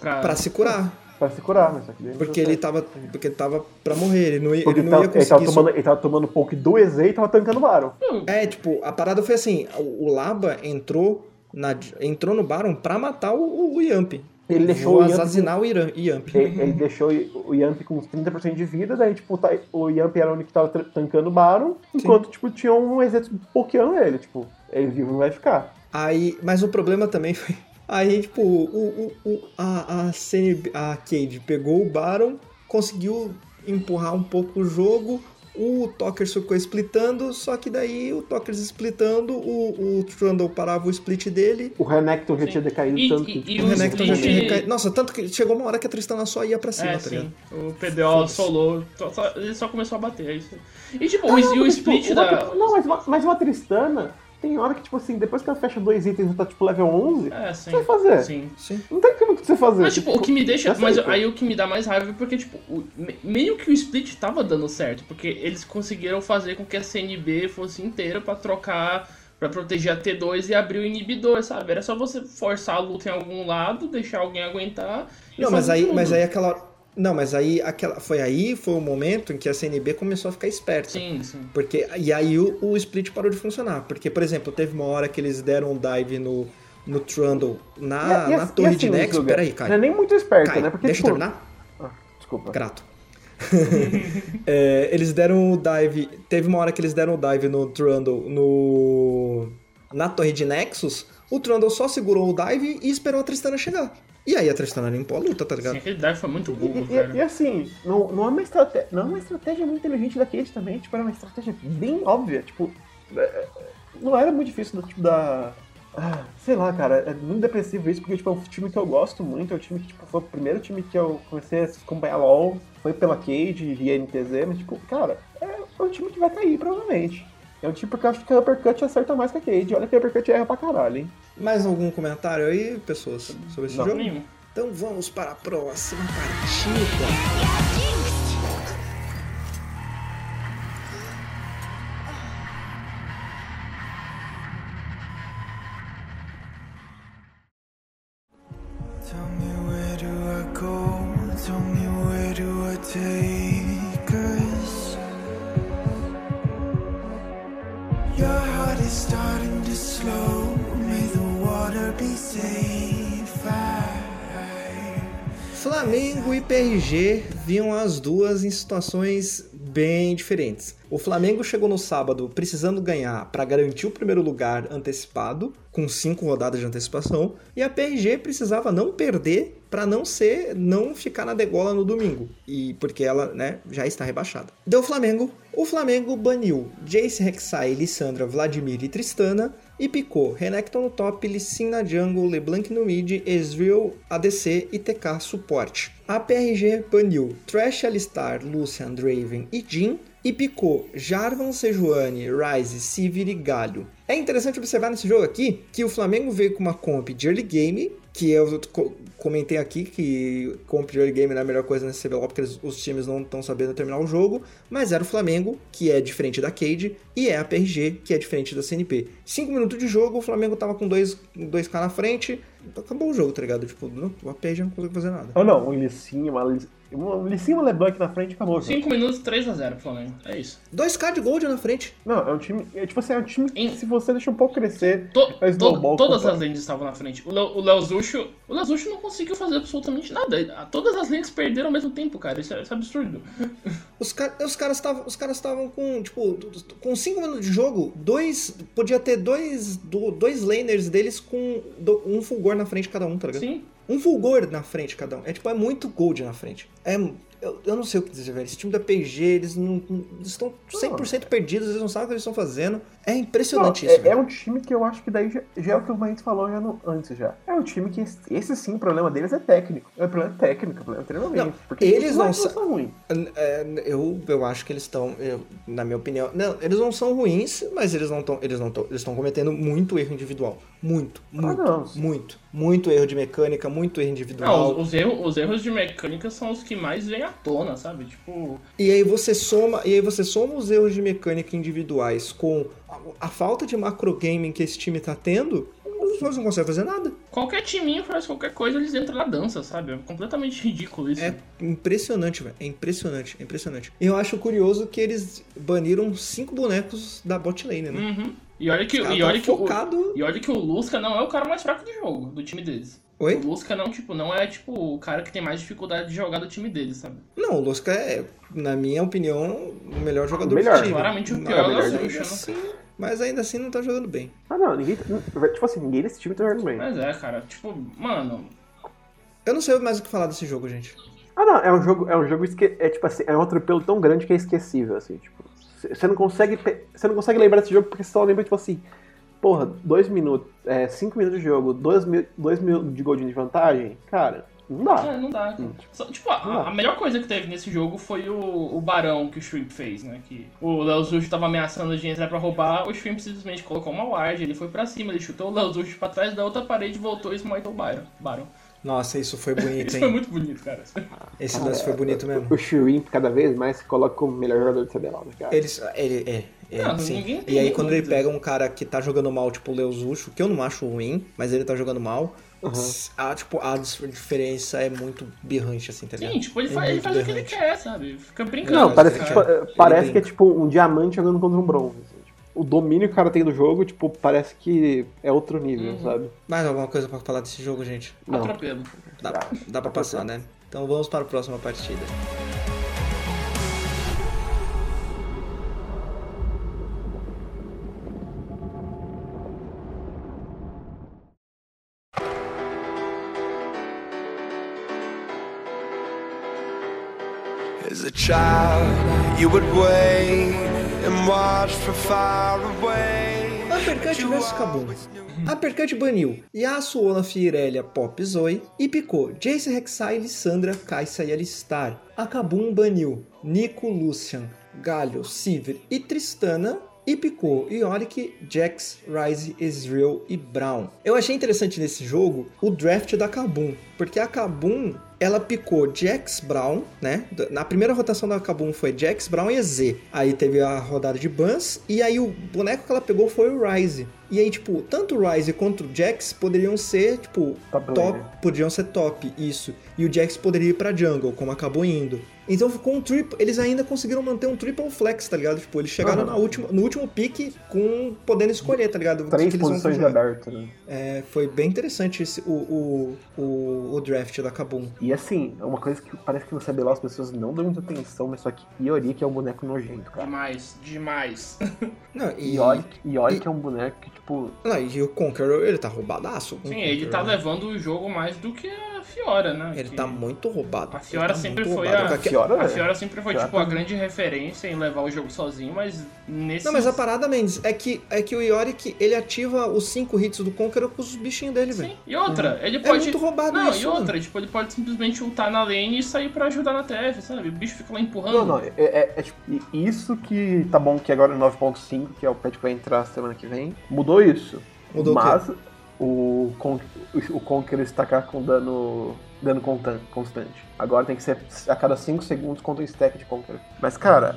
Pra... pra se curar. Pra se curar, mas só que daí não Porque ele tava, porque ele tava pra morrer, ele não ia, Porque ele ele, não tava, ia ele, tava conseguir... tomando, ele tava tomando poke do EZ e tava tancando o Baron. É, tipo, a parada foi assim, o o Laba entrou, na, entrou no Baron pra matar o, o Yamp. Ele deixou Vou o assassinar o Iran- Yamp. Ele, ele deixou o Yamp com uns 30% de vida, daí, tipo, tá- o Yamp era o único que tava tancando o Baron, enquanto, tipo, tinha um exército pokeando ele, tipo, ele vivo não vai ficar. Aí, mas o problema também foi. Aí, tipo, o, o, o- a, a, CNB, a Cade pegou o Baron, conseguiu empurrar um pouco o jogo. O Tokers ficou splitando, só que daí o Tokers splitando, o, o Trundle parava o split dele. O Renekton já tinha decaído E- tanto e- que... e tipo, O o Renekton já split- tinha recaído. Nossa, tanto que chegou uma hora que a Tristana só ia pra cima, É, tá ligado? O PDO solou, só- só- ele só começou a bater, é isso. E tipo, Não, o, não, e o mas, split tipo, da. uma- Não, mas uma, mas uma Tristana, tem hora que, tipo assim, depois que ela fecha dois itens e tá, tipo, level 11, É, sim. vai fazer? Sim. Sim. não tem como você fazer. Mas, tipo, o que me deixa. Mas pô. aí o que me dá mais raiva é porque, tipo, o- me- meio que o split tava dando certo. Porque eles conseguiram fazer com que a CNB fosse inteira pra trocar. Pra proteger a T2 e abrir o inibidor, sabe? Era só você forçar a luta em algum lado, deixar alguém aguentar. e Não, mas aí, tudo. mas aí aquela. Não, mas aí aquela. Foi aí, foi o momento em que a CNB começou a ficar esperta. Sim, sim. Porque, e aí o, o split parou de funcionar. Porque, por exemplo, teve uma hora que eles deram um dive no, no Trundle na, E- e na assim- torre e de assim, Nexus. Peraí, Não é nem muito esperto, Caio, né? Porque, deixa eu tipo... terminar. Ah, desculpa. Grato. [laughs] É, eles deram o dive. Teve uma hora que eles deram o dive no Trundle no. Na torre de Nexus. O Trundle só segurou o dive e esperou a Tristana chegar. E aí a Tristana limpou a luta, tá ligado? Sim, aquele dive foi muito E, burro, e- velho. e assim, não, não, é uma estratégia, não é uma estratégia muito inteligente da Kate também, tipo, era uma estratégia bem óbvia, tipo, é, não era muito difícil do tipo da. ah, sei lá, cara, é muito depressivo isso, porque tipo, é um time que eu gosto muito, é um time que tipo, foi o primeiro time que eu comecei a acompanhar LOL, foi pela Cade e a NTZ, mas tipo, cara, é um time que vai cair, provavelmente. É um time que eu acho que a Uppercut acerta mais que a Cade. Olha que a Uppercut erra pra caralho, hein? Mais algum comentário aí, pessoas, sobre esse Não. jogo? Nenhum. Então vamos para a próxima partida. Viam as duas em situações bem diferentes. O Flamengo chegou no sábado precisando ganhar para garantir o primeiro lugar antecipado, com cinco rodadas de antecipação, e a PRG precisava não perder para não ser, não ficar na degola no domingo, e porque ela, né, já está rebaixada. Deu Flamengo. O Flamengo baniu Jace Rek'Sai, Lissandra, Vladimir e Tristana e picou Renekton no top, Lissin na jungle, LeBlanc no mid, Ezreal, ADC e TK suporte. A PRG baniu Trash, Alistar, Lucian, Draven e Jhin e picou Jarvan, Sejuani, Ryze, Sivir e Galho. É interessante observar nesse jogo aqui que o Flamengo veio com uma comp de early game, que eu co- comentei aqui que comp de early game não é a melhor coisa nesse CBLOL porque os times não estão sabendo terminar o jogo, mas era o Flamengo, que é diferente da Cade, e é a PRG, que é diferente da CNP. 5 minutos de jogo, o Flamengo tava com 2, 2k na frente, acabou o jogo, tá ligado? Tipo, não, a PRG não conseguiu fazer nada. Ou não, um Lissinho, uma, um Lissinho e LeBlanc na frente acabou. o jogo. 5 minutos, 3x0 pro Flamengo. É isso. 2k de gold na frente. Não, é um time. É, tipo assim, é um time que Em- se você deixa um pouco crescer, To- faz to- todas as lanes estavam na frente. O Leo- o Leozucho, o Leozucho não conseguiu fazer absolutamente nada. Todas as lanes perderam ao mesmo tempo, cara. Isso é, isso é absurdo. Os, car os caras estavam os caras estavam com, tipo, com 5 minutos de jogo, dois podia ter dois do- dois laners deles com do- um fulgor na frente cada um, tá ligado? Sim. Um fulgor na frente cada um. É tipo, é muito gold na frente. É eu, eu não sei o que dizer, velho. Esse time da PG, eles não, não- eles estão 100% perdidos, eles não sabem o que eles estão fazendo. É Não, impressionante é, isso, é velho. um time que eu acho que daí já, já é o que o Maíto falou já no- antes já. É um time que esse, esse sim, o problema deles é técnico. É um problema técnico, é um problema treinamento. Não, porque eles os não são ruins. É, eu, eu acho que eles estão, na minha opinião, não, eles não são ruins, mas eles não estão, eles não estão, eles estão cometendo muito erro individual, muito, muito, não. muito, muito erro de mecânica, muito erro Não, individual. os, os erros, os erros de mecânica são os que mais vêm à tona, sabe? Tipo, E aí você soma, e aí você soma os erros de mecânica individuais com a, a falta de macro gaming que esse time tá tendo, os não conseguem fazer nada. qualquer timinho faz qualquer coisa, eles entram na dança, sabe? É completamente [laughs] ridículo isso. É impressionante, velho. É impressionante, é impressionante. Eu acho curioso que eles baniram cinco bonecos da bot lane, né? Uhum. E olha que, e olha tão que o, focado- e olha que o Lusca não é o cara mais fraco do jogo, do time deles. Oi? O Lusca não, tipo, não é tipo o cara que tem mais dificuldade de jogar do time deles, sabe? Não, o Lusca é, na minha opinião, o melhor jogador melhor. do time. Claramente o pior é o melhor mas ainda assim não tá jogando bem. Ah, não, ninguém. Tipo assim, ninguém nesse time tá jogando bem. Mas é, cara, tipo, mano, Eu não sei mais o que falar desse jogo, gente. Ah, não, é um jogo, é um jogo esque... é tipo assim, é um atropelo tão grande que é esquecível, assim, tipo. Você não consegue. pe- Você não consegue lembrar desse jogo porque você só lembra, tipo assim, porra, dois minutos, é, cinco minutos de jogo, dois, mil, dois mil de gol de vantagem, cara, não dá. é, não dá. cara. Só- tipo, a, Não dá. a melhor coisa que teve nesse jogo foi o, o barão que o Shrimp fez, né? Que o Léo Zucho tava ameaçando de entrar pra roubar, o Shrimp simplesmente colocou uma ward, ele foi pra cima, ele chutou o Léo Zucho pra trás da outra parede, voltou e smitou o barão. barão. Nossa, isso foi [laughs] bonito, Isso foi hein? muito bonito, cara. Esse lance foi bonito mesmo. O Shrimp cada vez mais se coloca como o melhor jogador de CBLOL, né, cara? Eles, ele, é, é, Não, sim. E aí quando ele pega um cara que tá jogando mal, tipo o Leuzucho, que eu não acho ruim, mas ele tá jogando mal, a, tipo, a diferença é muito berrante, assim, tá ligado? Sim, tipo, ele, É faz, ele faz o que ele quer, sabe? Fica brincando. Não, parece, cara. tipo, parece que é tipo um diamante jogando contra um bronze. assim, tipo. O domínio que o cara tem do jogo, tipo, parece que é outro nível, Uhum. sabe? Mais alguma coisa pra falar desse jogo, gente? Não. Atropelo. Dá, dá pra passar, né? Então vamos para a próxima partida. As a child, you would wait and watch from far away. Uppercut vs Kabum. Uppercut baniu Yasuo, Olaf, Irelia, Pop, Zoe e picou Jace, Rek'Sai, Lissandra, Kai'Sa e Alistar. A Kabum baniu Nico, Lucian, Galio, Sivir e Tristana e picou Yorick, Jax, Ryze, Ezreal e Brown. Eu achei interessante nesse jogo o draft da Kabum, porque a Kabum ela picou Jax Brown, né? Na primeira rotação da Kabum foi Jax Brown e EZ. Aí teve a rodada de bans, e aí o boneco que ela pegou foi o Ryze. E aí, tipo, tanto o Ryze quanto o Jax poderiam ser, tipo, Top top, poderiam ser top, isso. E o Jax poderia ir pra jungle, como acabou indo. Então ficou um triple, eles ainda conseguiram manter um triple flex, tá ligado? Tipo, eles chegaram Aham. na última, no último pique com podendo escolher, tá ligado? O que Três posições de aberto, né? É, foi bem interessante esse, o, o, o, o draft da Kabum. E assim, é uma coisa que parece que no CBLOL as pessoas não dão muita atenção, mas só que Yorick é um boneco nojento, cara. Demais, demais. [laughs] Não, e, Yorick, Yorick é um boneco que, tipo, não, e o Conqueror, ele tá roubadaço. Sim, ele tá Conqueror, levando o jogo mais do que a Fiora, né? Ele Que- tá muito roubado. A Fiora Ele tá sempre muito foi roubado. a- Fiora, A é- Fiora sempre foi, Fiora tipo, a tá- grande referência em levar o jogo sozinho, mas nesse. Não, mas a parada, Mendes, é que, é que o Yorick, ele ativa os 5 hits do Conqueror com os bichinhos dele, velho. Sim. E outra, ele É pode. muito roubado Não, isso, e outra, tipo, ele pode simplesmente ultar na lane e sair pra ajudar na TF, sabe? O bicho fica lá empurrando. Não, não, é, é- é tipo, isso que tá bom que agora é 9.5, que é o patch que vai entrar semana que vem, mudou isso. Mudou o? Mas o, Con- o está cá com dano, dano constan- constante. Agora tem que ser a cada 5 segundos contra um stack de Conqueror. Mas, cara,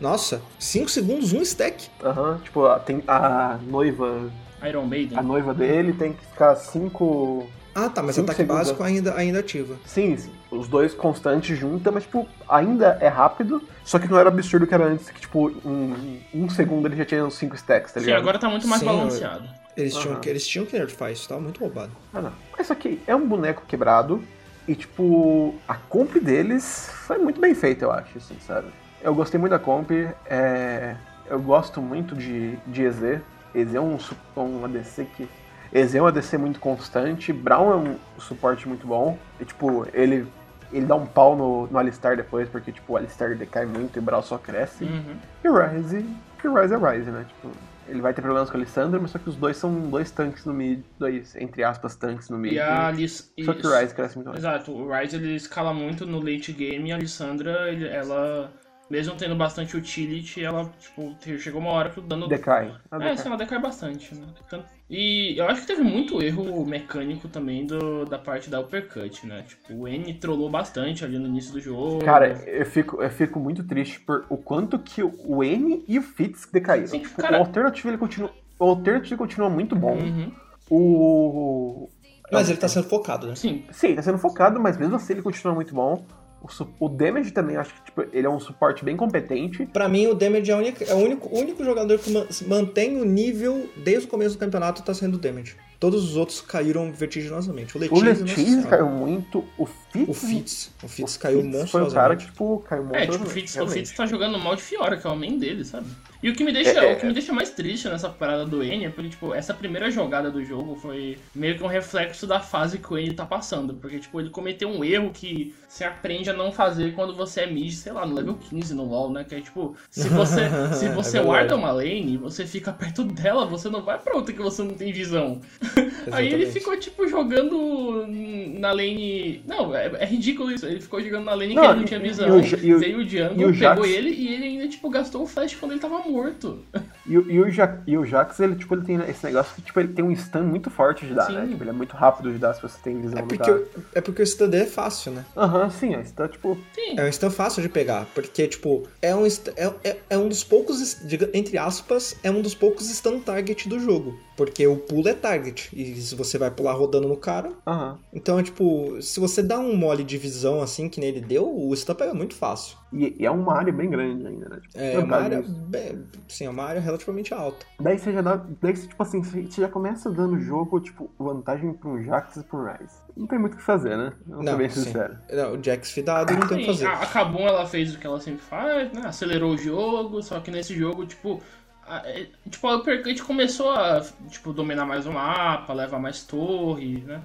Nossa, 5 segundos, um stack. aham, tipo, a- tem a noiva. Iron Maiden. A noiva dele tem que ficar 5. Ah, tá, mas ataque segundos. básico ainda, ainda ativa. Sim, sim, os dois constantes juntos, mas, tipo, ainda é rápido. Só que não era absurdo que era antes, que, tipo, em um segundo ele já tinha uns 5 stacks, tá Sim, ligado? agora tá muito mais Sim, balanceado. Eles tinham, que eles tinham que nerfar isso, tava muito roubado. Ah, não. Mas só que é um boneco quebrado e, tipo, a comp deles foi muito bem feita, eu acho, assim, sabe? Eu gostei muito da comp, é... eu gosto muito de, de EZ. EZ é um, um ADC que... EZ é um ADC muito constante, Brown é um suporte muito bom. E, tipo, ele ele dá um pau no, no Alistar depois, porque, tipo, o Alistar decai muito e o Brawl só cresce. Uhum. E o Ryze, que o Ryze é Ryze, né? Tipo, ele vai ter problemas com o Alessandro, mas só que os dois são dois tanques no mid, dois, entre aspas, tanques no mid. E a Alice. Só que o Ryze cresce muito mais. Exato, o Ryze ele escala muito no late game e a Alessandra, ele- ela, mesmo tendo bastante utility, ela, tipo, chegou uma hora que o dano. Decai. Ah, É, decai. ela decai bastante, né? Tanto- E eu acho que teve muito erro mecânico também do, da parte da uppercut, né? Tipo, o N trollou bastante ali no início do jogo. Cara, eu fico, eu fico muito triste por o quanto que o- N e o Fitz decaíram. Sim, Tipo, cara- O Alternative ele continua. O Alternative continua muito bom. Uhum. O. Mas ele tá sendo focado, né? Sim, Sim, tá sendo focado, mas mesmo assim ele continua muito bom. O, o Damage também, acho que tipo, ele é um suporte bem competente. Pra mim, o Damage é, única- é o único, o único jogador que man- mantém o nível desde o começo do campeonato tá sendo o Damage. Todos os outros caíram vertiginosamente. O O Letiz, Letiz caiu muito. O Fitz. O Fitz. O Fitz caiu Fitz Foi o cara que, tipo, caiu É, monstruosamente. tipo, o Fitz, o. Fitz tá jogando mal de Fiora, que é o main dele, sabe? E o que me deixa, É, é. o que me deixa mais triste nessa parada do N é porque, tipo, essa primeira jogada do jogo foi meio que um reflexo da fase que o N tá passando. Porque, tipo, ele cometeu um erro que você aprende a não fazer quando você é mid, sei lá, no level 15 no LoL, né? Que é tipo, se você, [laughs] se É você verdade. guarda uma lane, você fica perto dela, você não vai pra outra que você não tem visão. [laughs] Aí ele ficou, tipo, jogando na lane. Não, é, é ridículo isso. Ele ficou jogando na lane Não, que ele não tinha e visão. e o- Veio o e Jungle, o pegou Jax- ele e ele ainda, tipo, gastou o flash quando ele tava morto. E, o- e o Ja- e o Jax, ele, tipo, ele tem esse negócio que, tipo, ele tem um stun muito forte de dar, Sim. né? Tipo, ele é muito rápido de dar se você tem visão É porque, o- é porque o stun dele é fácil, né? Aham, sim, é stun, tipo... Sim. É um stun fácil de pegar, porque, tipo, é um, é, é, é um dos poucos, entre aspas, é um dos poucos stun target do jogo. Porque o pulo é target, e se você vai pular rodando no cara... Aham. Então, é tipo, se você dá um mole de visão assim, que nele deu, o stun pega muito fácil. E, e é uma área bem grande ainda, né? Tipo, É não uma área, bem- sim, é uma área relativamente alta. Daí você já dá. Daí você, tipo assim, você já começa dando o jogo, tipo, vantagem um Jax e um Ryze. Não tem muito o que fazer, né? Vamos ser Não, bem sim. sincero. Não, o Jax fidado não tem o que Sim, fazer. a, a Kabum, ela fez o que ela sempre faz, né? Acelerou o jogo, só que nesse jogo, tipo. A, é, tipo, a Uppercut começou a tipo, dominar mais o mapa, levar mais torre, né?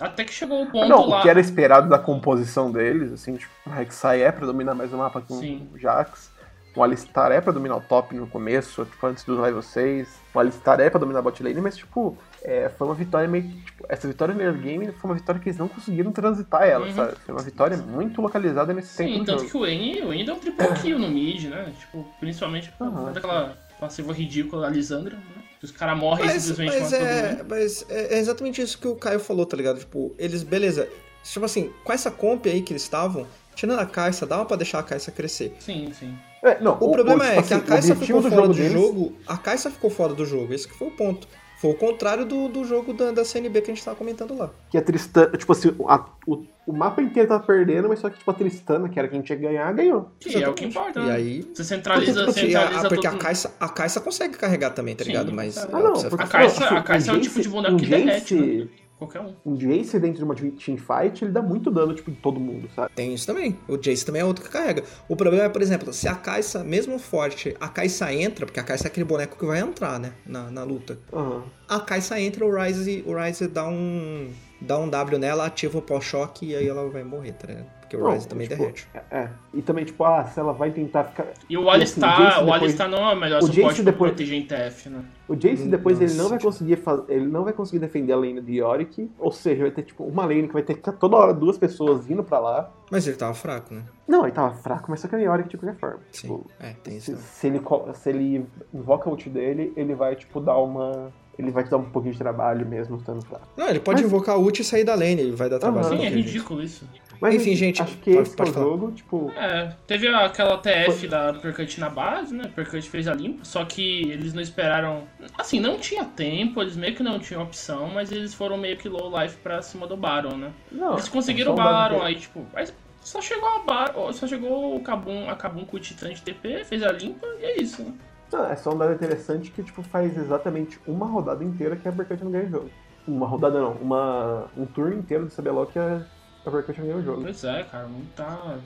Até que chegou o ponto não, lá. o que era esperado da composição deles, assim, tipo, o Rek'Sai é pra dominar mais o mapa que Sim. um Jax. O Alistar é pra dominar o top no começo, tipo, antes do level 6. O Alistar é pra dominar a bot lane, mas, tipo, é, foi uma vitória meio. Tipo, essa vitória no early game foi uma vitória que eles não conseguiram transitar ela, Uhum. sabe? Foi uma vitória muito localizada nesse Sim, tempo do tanto que o N, o N deu um triple kill no mid, né? Tipo, principalmente por Aham. causa daquela passiva ridícula da Lisandra, né? Os caras morrem Mas, simplesmente mas, é, mas é é exatamente isso que o Caio falou, tá ligado? Tipo, eles, beleza. Tipo assim, com essa comp aí que eles estavam, tirando a Caixa, dava pra deixar a Caixa crescer. Sim, sim. É, não, O, problema tipo é que a assim, o Caixa ficou do fora jogo do deles- jogo. A Caixa ficou fora do jogo, esse que foi o ponto. Foi o contrário do, do jogo da, da CNB que a gente tava comentando lá. Que a Tristana, tipo assim, a- o, o mapa inteiro tava perdendo, mas só que tipo, a Tristana, que era quem tinha que ganhar, ganhou. Que é o que importa, E né? aí. Você Porque, centraliza, tipo assim, centraliza a, porque a Caixa, a Caixa consegue carregar também, tá Sim, ligado? Mas. tá. Ah, não, porque A Caixa- assim, a Caixa é Jace- tipo de boneco um que derrete, né? Qualquer um. Um Jace dentro de uma teamfight, ele dá muito dano, tipo, em todo mundo, sabe? Tem isso também. O Jace também é outro que carrega. O problema é, por exemplo, se a Caixa, mesmo forte, a Caixa entra, porque a Caixa é aquele boneco que vai entrar, né? Na, na luta. Aham. A Caixa entra, o Ryze, o Ryze dá um. dá um W nela, ativa o pós-choque e aí ela vai morrer, tá ligado? Porque o Ryze também tipo, derrete. É, é. E também, tipo, ah, se ela vai tentar ficar. E o assim, Alistar, Jace o depois- Alistar não é o melhor o suporte pra depois- proteger em TF, né? O Jace depois ele não Nossa, vai tipo- conseguir fazer. Ele não vai conseguir defender a lane de Yorick. Ou seja, vai ter, tipo, uma lane que vai ter que ficar toda hora duas pessoas indo pra lá. Mas ele tava fraco, né? Não, ele tava fraco, mas só que a Yorick de qualquer forma. Sim. Tipo, É, tem isso. se, também. se ele, se ele invoca o ult dele, ele vai, tipo, dar uma. Ele vai te dar um pouquinho de trabalho mesmo estando fraco. Não, ele pode Mas- invocar o ult e sair da lane, ele vai dar trabalho. Sim, é jeito. ridículo isso. Mas Enfim, gente, Acho que pode- esse pode é o falar. jogo, tipo. É, teve aquela TF da Uppercut na base, né? Uppercut fez a limpa, só que eles não esperaram. Assim, não tinha tempo, eles meio que não tinham opção, mas eles foram meio que low life pra cima do Baron, né? Não, Eles conseguiram o um dado Baron, que- aí tipo. Mas só chegou a Baron, só chegou o Kabum, a Kabum com o Titã de TP, fez a limpa e é isso, né? Não, é só um dado interessante que, tipo, faz exatamente uma rodada inteira que a Uppercut não ganha o jogo. Uma rodada não, uma, um turno inteiro de CBLOL que a Uppercut não ganha o jogo. Pois é, cara, não tá.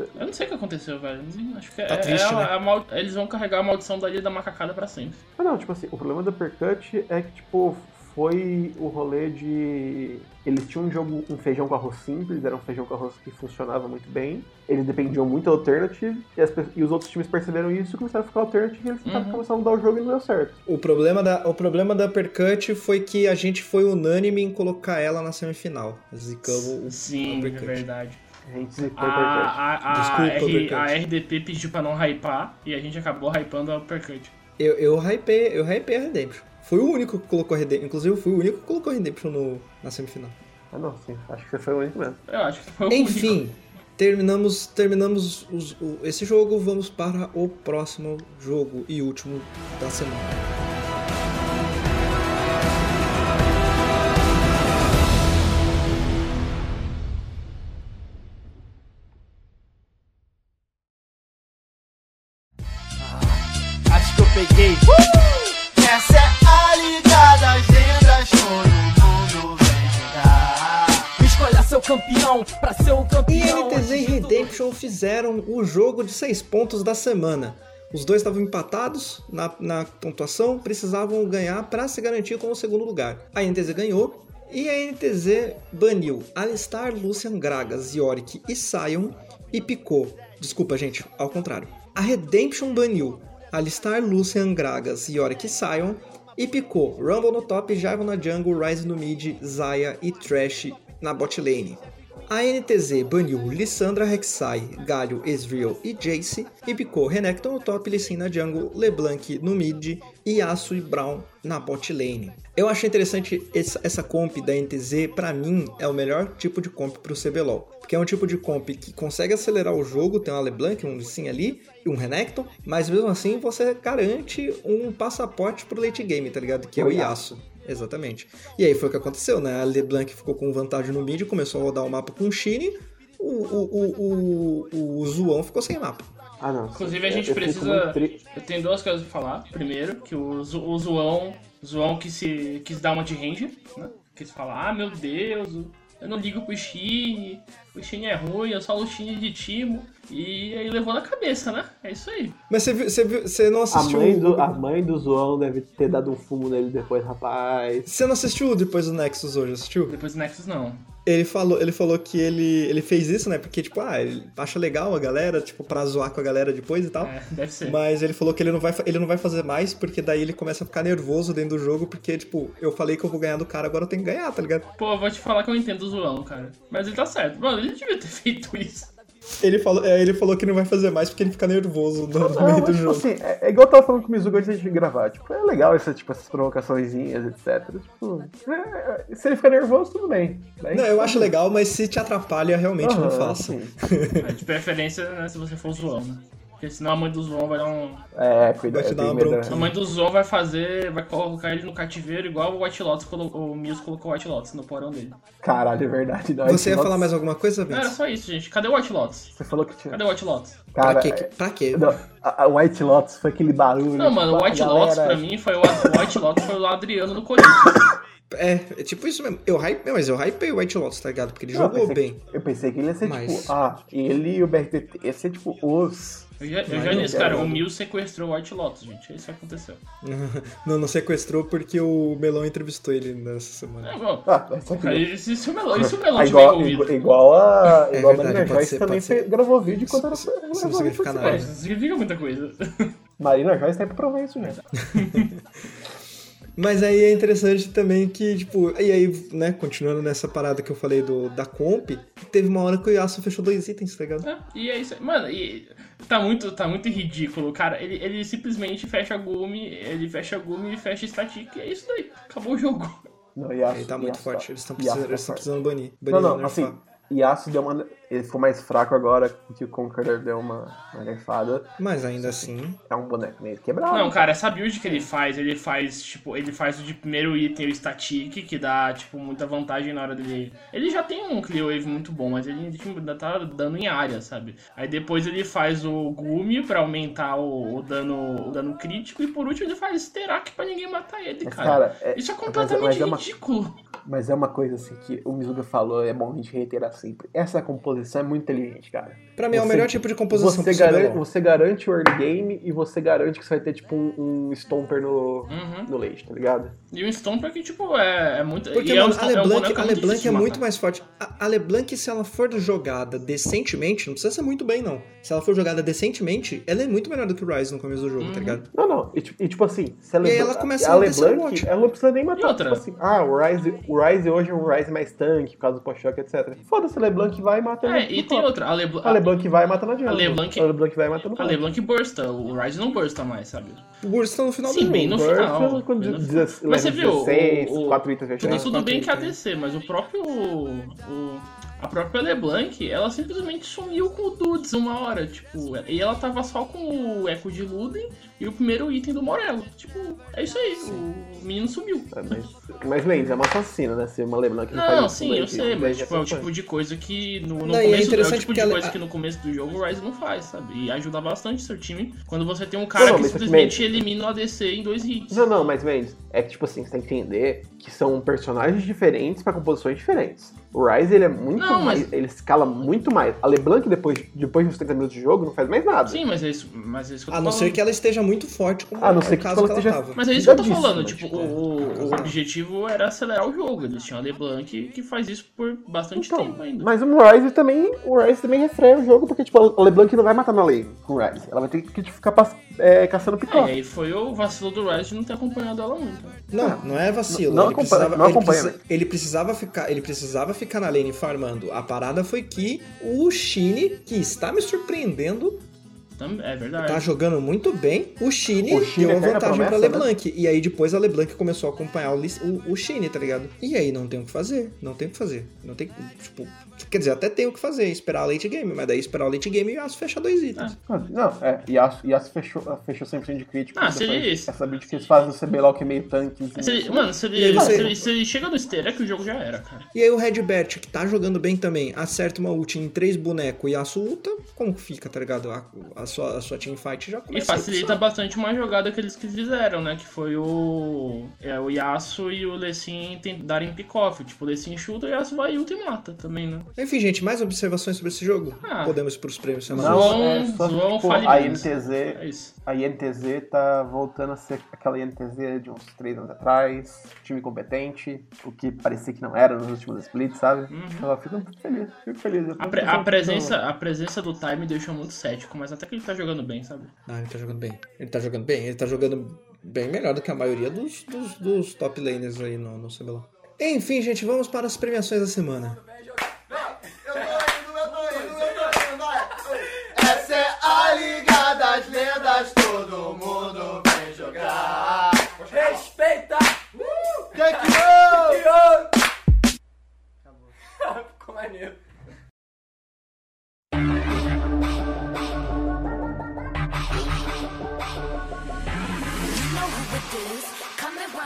É- Eu não sei o que aconteceu, velho. Acho que Tá é, triste, é a- né? a mal- Eles vão carregar a maldição da Ilha da Macacada pra sempre. Ah, não, tipo assim, o problema do Uppercut é que, tipo, foi o rolê de. Eles tinham um jogo, um feijão com arroz simples, era um feijão com arroz que funcionava muito bem. Eles dependiam muito da Alternative, e, as e os outros times perceberam isso e começaram a ficar Alternative e eles tentaram começar a mudar o jogo e não deu certo. O problema da, o problema da Uppercut foi que a gente foi unânime em colocar ela na semifinal. Zicamos o Sim, é Uppercut. verdade. A gente zicou A, o Uppercut. a, a, Desculpa, R- a RDP pediu pra não hypar e a gente acabou hypando a Uppercut. Eu, eu hypei, eu hypei a Redemption. Fui o único que colocou a Redemption. Inclusive, eu fui o único que colocou a Redemption no, na semifinal. Ah, não, sim. Acho que você foi o único mesmo. Eu acho que foi o único. Enfim, terminamos, terminamos os- o- esse jogo. Vamos para o próximo jogo e último da semana. Fizeram o jogo de 6 pontos da semana. Os dois estavam empatados na, na pontuação, precisavam ganhar para se garantir como segundo lugar. A NTZ ganhou e a NTZ baniu Alistar, Lucian, Gragas, Yorick e Sion e picou. Desculpa, gente, ao contrário. A Redemption baniu Alistar, Lucian, Gragas, Yorick e Sion e picou Rumble no top, Jarvan na jungle, Ryze no mid, Zaya e Trash na bot lane. A NTZ baniu Lissandra, Rek'Sai, Galio, Ezreal e Jace e picou Renekton no top, Lee Sin na jungle, LeBlanc no mid e Yasuo e Brown na bot lane. Eu achei interessante essa, essa comp da NTZ, pra mim é o melhor tipo de comp pro CBLOL. Porque é um tipo de comp que consegue acelerar o jogo, tem uma LeBlanc, um Lee Sin ali e um Renekton, mas mesmo assim você garante um passaporte pro late game, tá ligado? Que é o Yasuo. Exatamente. E aí foi o que aconteceu, né? A LeBlanc ficou com vantagem no mid, começou a rodar o mapa com o Shine, o, o, o, o, o Zoão ficou sem mapa. Ah, não. Inclusive a gente precisa. Eu tenho duas coisas pra falar. Primeiro, que o, o Zoão. Zoão que se quis dar uma de ranger, né? Quis falar, ah meu Deus, eu não ligo pro Shine, o Shine é ruim, eu só o Shine de Timo. E aí levou na cabeça, né? É isso aí. Mas você, viu, você, viu, você não A assistiu. mãe, do, a mãe do Zoão deve ter dado um fumo nele depois, rapaz. Você não assistiu depois do Nexus hoje, assistiu? Depois do Nexus não. Ele falou, ele falou que ele, ele fez isso, né? Porque, tipo, ah, ele acha legal a galera, tipo, pra zoar com a galera depois e tal. É, deve ser. Mas ele falou que ele não, vai, ele não vai fazer mais, porque daí ele começa a ficar nervoso dentro do jogo, porque, tipo, eu falei que eu vou ganhar do cara, agora eu tenho que ganhar, tá ligado? Pô, eu vou te falar que eu entendo o Zoão, cara. Mas ele tá certo. Mano, ele devia ter [laughs] feito isso. Ele falou, é, ele falou que não vai fazer mais porque ele fica nervoso no, Não, meio mas, do tipo jogo. assim, é, é igual eu tava falando com o Mizuga antes de gravar. Tipo, é legal essa, tipo, essas provocaçõezinhas, etc. Tipo, é, é, se ele ficar nervoso, tudo bem. Daí- Não, eu acho legal, mas se te atrapalha, realmente não faça. sim. É, de preferência, né, se você for o Zoão, né? Porque senão a mãe do Zoão vai dar um. É, cuidado. Vai te dar uma bronquinha. A mãe do Zoão vai fazer. Vai colocar ele no cativeiro igual o White Lotus colocou. O Mills colocou o White Lotus no porão dele. Caralho, é verdade. Não, Você ia falar mais alguma coisa, Não, era Vince? só isso, gente. Cadê o White Lotus? Você falou que tinha. Cadê o White Lotus? Cara, pra quê? é- Pra quê? Não, a, White Lotus foi aquele barulho. Não, mano, o tipo, White a Lotus galera- pra mim foi o, o White Lotus foi o Adriano no Corinthians. É, é tipo isso mesmo. Eu hype, mas eu hypei o White Lotus, tá ligado? Porque ele Não, jogou bem. que- eu pensei que ele ia ser Mas- tipo, ah, ele e o BRTT ia ser tipo os. Eu já, eu já disse, cara, o não. Mills sequestrou o White Lotus, gente. É isso que aconteceu. [laughs] Não, não sequestrou porque o Melão entrevistou ele nessa semana. É, bom, Ah, que. e se, se o Melão, se o Melão tiver igual, igual, igual a, É igual a verdade, Marina pode Joyce também ser. gravou vídeo quando era. Isso- isso não significa nada. É, isso significa muita coisa. Marina Joyce tem pra provar isso já. [laughs] Mas aí é interessante também que, tipo, e aí, né, continuando nessa parada que eu falei do, da comp, teve uma hora que o Yasuo fechou dois itens, tá ligado? É, e é isso aí. Mano, e tá muito, tá muito ridículo, cara. Ele, ele simplesmente fecha a Gumi, ele fecha a Gumi e fecha static, e é isso daí. Acabou o jogo. Não, Yasuo, Ele tá muito Yasuo- forte, eles estão precisando, tá eles precisando banir. Não, banir não, nerfar. assim, Yasuo deu uma. Ele ficou mais fraco agora que o Conqueror deu uma, uma nerfada. Mas ainda assim, É um boneco meio quebrado. Não, cara, essa build que ele faz, ele faz, tipo, ele faz o de primeiro item, o static, que dá, tipo, muita vantagem na hora dele. Ele já tem um clear wave muito bom, mas ele tipo, ainda tá dando em área, sabe? Aí depois ele faz o Gumi pra aumentar o, o dano, o dano crítico, e por último ele faz Sterak pra ninguém matar ele, Mas, cara. cara, é- Isso é mas- completamente mas é uma- ridículo. Mas é uma coisa assim que o Mizuga falou, é bom a gente reiterar sempre. Essa composição é muito inteligente, cara. Pra mim é o Você- melhor tipo de composição Você, garante, você garante o early game e você garante que você vai ter, tipo, um, um Stomper no, Uhum. no late, tá ligado? E o Stomper que, tipo, é, é muito. Porque, e é um mano, a é um LeBlanc, boneco a muito LeBlanc é muito mais forte. A, a LeBlanc, se ela for jogada decentemente, não precisa ser muito bem, não. Se ela for jogada decentemente, ela é muito melhor do que o Ryze no começo do jogo, Uhum. tá ligado? Não, não. E, tipo- e, tipo assim, se a E LeBlanc, ela começa a a LeBlanc, ela não precisa nem matar. E outra? Tipo assim, ah, o Ryze, o Ryze hoje é um Ryze mais tanque, por causa do push-shock, etc. Foda-se, a LeBlanc vai e mata É, e tem top. outra. A, Lebl A LeBlanc vai e mata na A jungle. LeBlanc- A LeBlanc vai e mata no a. LeBlanc bursta. O Ryze não bursta mais, sabe? O Burst tá no final Sim, do jogo. bem no final. quando bem no final. 16, Mas você viu, 16, o, o, 4 itens tudo, fechados. tudo bem que é ADC, mas o próprio. o- a própria LeBlanc, ela simplesmente sumiu com o Dudes uma hora, tipo, e ela tava só com o Eco de Luden e o primeiro item do Morello. Tipo, é isso aí, o menino sumiu. É, mas, mas Lenz, é uma assassina, né? Ser uma LeBlanc não, Não, faz isso, sim, eu sei, mas é tipo, é o tipo de coisa que no, no Não, é começo é o interessante tipo de coisa a- que no começo do jogo o Ryze não faz, sabe? E ajuda bastante seu time quando você tem um cara Não, não, que simplesmente também- elimina o ADC em dois hits. Não, não, mas Mendes, é que tipo assim, você tem que entender que são personagens diferentes pra composições diferentes. O Ryze, ele é muito Não, mais. mas- Ele escala muito mais. A LeBlanc, depois, depois dos 30 minutos de jogo, não faz mais nada. Sim, mas é isso, mas é isso que eu tô A não falando. ser que ela esteja muito forte, como A não é ser o que, caso tipo, que ela ela esteja- tava. Mas é isso que eu tô falando, né? tipo, Tipo, o, o objetivo era acelerar o jogo. Eles tinham a LeBlanc que faz isso por bastante Então, tempo ainda. mas o Ryze também, o Ryze também refreia o jogo, porque tipo, a LeBlanc não vai matar na lane com o Ryze. Ela vai ter que ficar pass- é, caçando É, picote. e aí foi o vacilo do Ryze de não ter acompanhado ela muito. né? Não, não é vacilo. Não ele, acompanha- precisava, não ele, acompanha, precisa- ele precisava ficar, ele precisava ficar na lane farmando. A parada foi que o Shine, que está me surpreendendo, É verdade. tá jogando muito bem, o Shine O Shine deu uma vantagem pra promessa, né? LeBlanc. E aí depois a LeBlanc começou a acompanhar o, o, o Shine, tá ligado? E aí não tem o que fazer, não tem o que fazer. Não tem, tipo, quer dizer, até tem o que fazer, esperar a late game, mas daí esperar o late game e o Yasuo fechar dois itens. Não, é, Yasuo, Yasuo fechou, fechou 100% de crítico. Ah, se ele- Essa build que eles fazem no CBLOL, que é meio tanque. Se ele- mano, se aí ele, você- se, ele, se ele chega no estair, é que o jogo já era, cara. E aí o Redbert, que tá jogando bem também, acerta uma ult em três bonecos e Yasuo ulta, como fica, tá ligado? A, a sua, a sua teamfight já E começa a facilita bastante uma jogada que eles que fizeram, né? Que foi o. É, o Yasuo e o Lessin darem pick-off. Tipo, o Lessin chuta, o Yasuo vai e ulta e mata também, né? Enfim, gente, mais observações sobre esse jogo? Ah. Podemos ir pros prêmios semanais. Não, é só João tipo, a. INTZ, É isso. a INTZ tá voltando a ser aquela INTZ de uns três anos atrás, time competente, o que parecia que não era nos últimos splits, sabe? Eu fico feliz, fico feliz. Uhum. A, pre- a presença, a presença do Time me deixou muito cético, mas até que ele tá jogando bem, sabe? Ah, ele tá jogando bem. Ele tá jogando bem. Ele tá jogando bem melhor do que a maioria dos, dos, dos top laners aí no, no CBLOL. Enfim, gente, vamos para as premiações da semana.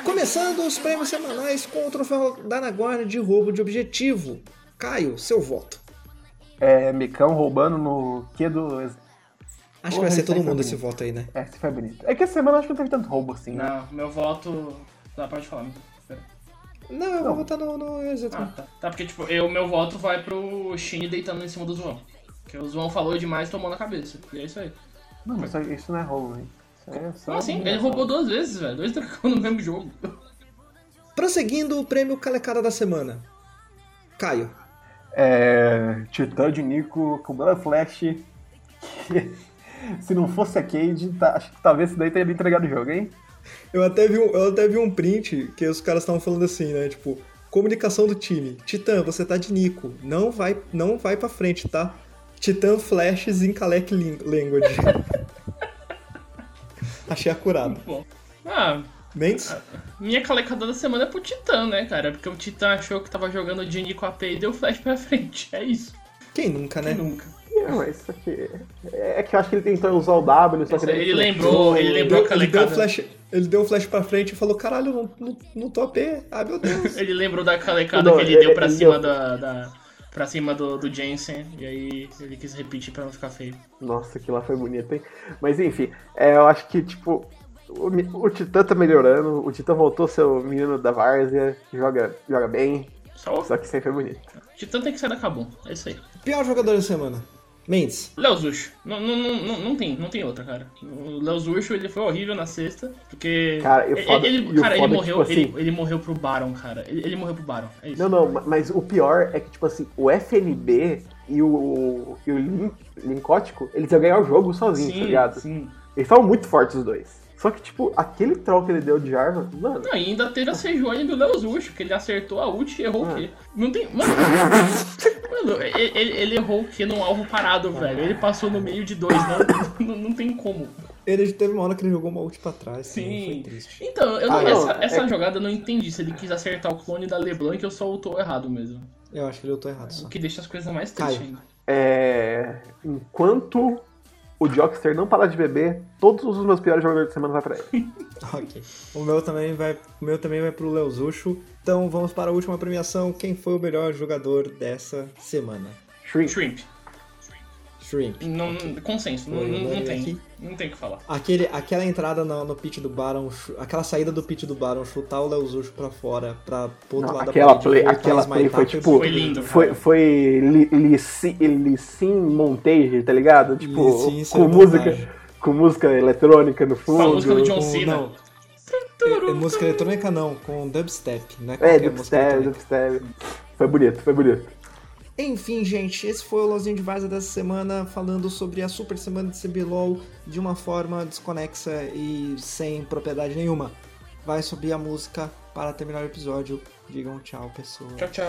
Começando os prêmios semanais com o troféu da Naguarda de roubo de objetivo. Caio, seu voto. É, Micão roubando no Q do. Acho que vai ser todo mundo esse voto aí, né? É, esse foi bonito. É que essa semana acho que não teve tanto roubo assim, né? Não, meu voto. Tá, pode falar. Pera. Não, eu vou votar no, no. Ah, tá. Tá, porque, tipo, eu, meu voto vai pro Shin deitando em cima do João. Porque o João falou demais e tomou na cabeça. E é isso aí. Não, mas isso- isso não é roubo, hein? É só Como assim? Ele roubou duas vezes, velho. Dois dragões no mesmo jogo. Prosseguindo o prêmio Calecada da semana. Caio. É. Titã de Nico com Blood Flash. que, [laughs] se não fosse a Cade, tá- acho que talvez isso daí teria entregado o jogo, hein? Eu até vi um, eu até vi um print que os caras estavam falando assim, né? Tipo, comunicação do time. Titã, você tá de Nico. Não vai, não vai pra frente, tá? Titã Flashes em Kalec Language. [laughs] Achei acurado. Bom. Ah, Mendes? minha calecada da semana é pro Titã, né, cara? Porque o Titã achou que tava jogando de Nico AP e deu flash pra [laughs] frente. É isso. Quem nunca, né? Quem nunca? Não, mas isso aqui. É que eu acho que ele tentou usar o W, só que Ele ele lembrou, ele lembrou a Ele deu, calecada. flash, ele deu um flash pra frente e falou: caralho, não, não, não tô AP. Ah, meu Deus. [laughs] Ele lembrou da calecada Não, que ele ele- deu pra ele cima deu- da, da. Pra cima do, do Jensen. E aí ele quis repetir pra não ficar feio. Nossa, aquilo lá foi bonito, hein? Mas enfim, é, eu acho que, tipo, o, o Titã tá melhorando, o Titã voltou a ser o menino da várzea, joga, joga bem, Só só que sempre é bonito. o Titã tem que sair da Kabum. É isso aí. Pior jogador da semana. Mendes. Léo Zucho. Não, não, não, não, tem, não tem outra, cara. O Léo Zucho, ele foi horrível na sexta, porque... Cara, e o ele, foda- ele- cara, foda é morreu, tipo ele, assim- ele morreu pro Baron, cara. Ele, ele morreu pro Baron, é isso. Não, não, ma- mas o pior é que, tipo assim, o FNB e o, e o Lin, Lincótico, eles iam ganhar o jogo sozinhos, tá sim, ligado? sim. Eles estavam muito fortes os dois. Só que, tipo, aquele troll que ele deu de arma, mano. Não, ainda teve a Sejuani do Léo Zucho, que ele acertou a ult e errou Ah. o quê? Não tem... Mano, [laughs] mano ele, ele- errou o quê num alvo parado, velho? Ele passou no meio de dois, não, [laughs] não, não tem como. Ele teve uma hora que ele jogou uma ult pra trás. Sim. Sim. Foi triste. Então, eu não- Ah, não, essa, é essa que- jogada eu não entendi se ele quis acertar o clone da LeBlanc ou só ultou errado mesmo. Eu acho que ele lutou errado só. O que deixa as coisas mais tristes ainda. É. Enquanto o Jockster não parar de beber, todos os meus piores jogadores de semana vai pra ele. [laughs] Ok. O meu também vai, o meu também vai pro Leozucho. Então vamos para a última premiação. Quem foi o melhor jogador dessa semana? Shrink. Shrimp. Shrimp. Não, consenso, não, não, não tem. aqui? Não tem o que falar. Aquele, aquela entrada no, no pitch do Baron, aquela saída do pitch do Baron, chutar o Leozucho pra fora, pra pro outro Não, lado aquela da play, aquela play foi tipo. Foi lindo, Foi, cara. foi li, Lissin Lissin Montage, tá ligado? Tipo, isso é com música, com música eletrônica no fundo. Com a música do John Cena. É, é música eletrônica não, com dubstep, né? É, música dubstep, dubstep. Foi bonito, foi bonito. Enfim, gente, esse foi o Lozinho de Vaza dessa semana, falando sobre a super semana de CBLOL de uma forma desconexa e sem propriedade nenhuma. Vai subir a música para terminar o episódio. Digam tchau, pessoal. Tchau, tchau.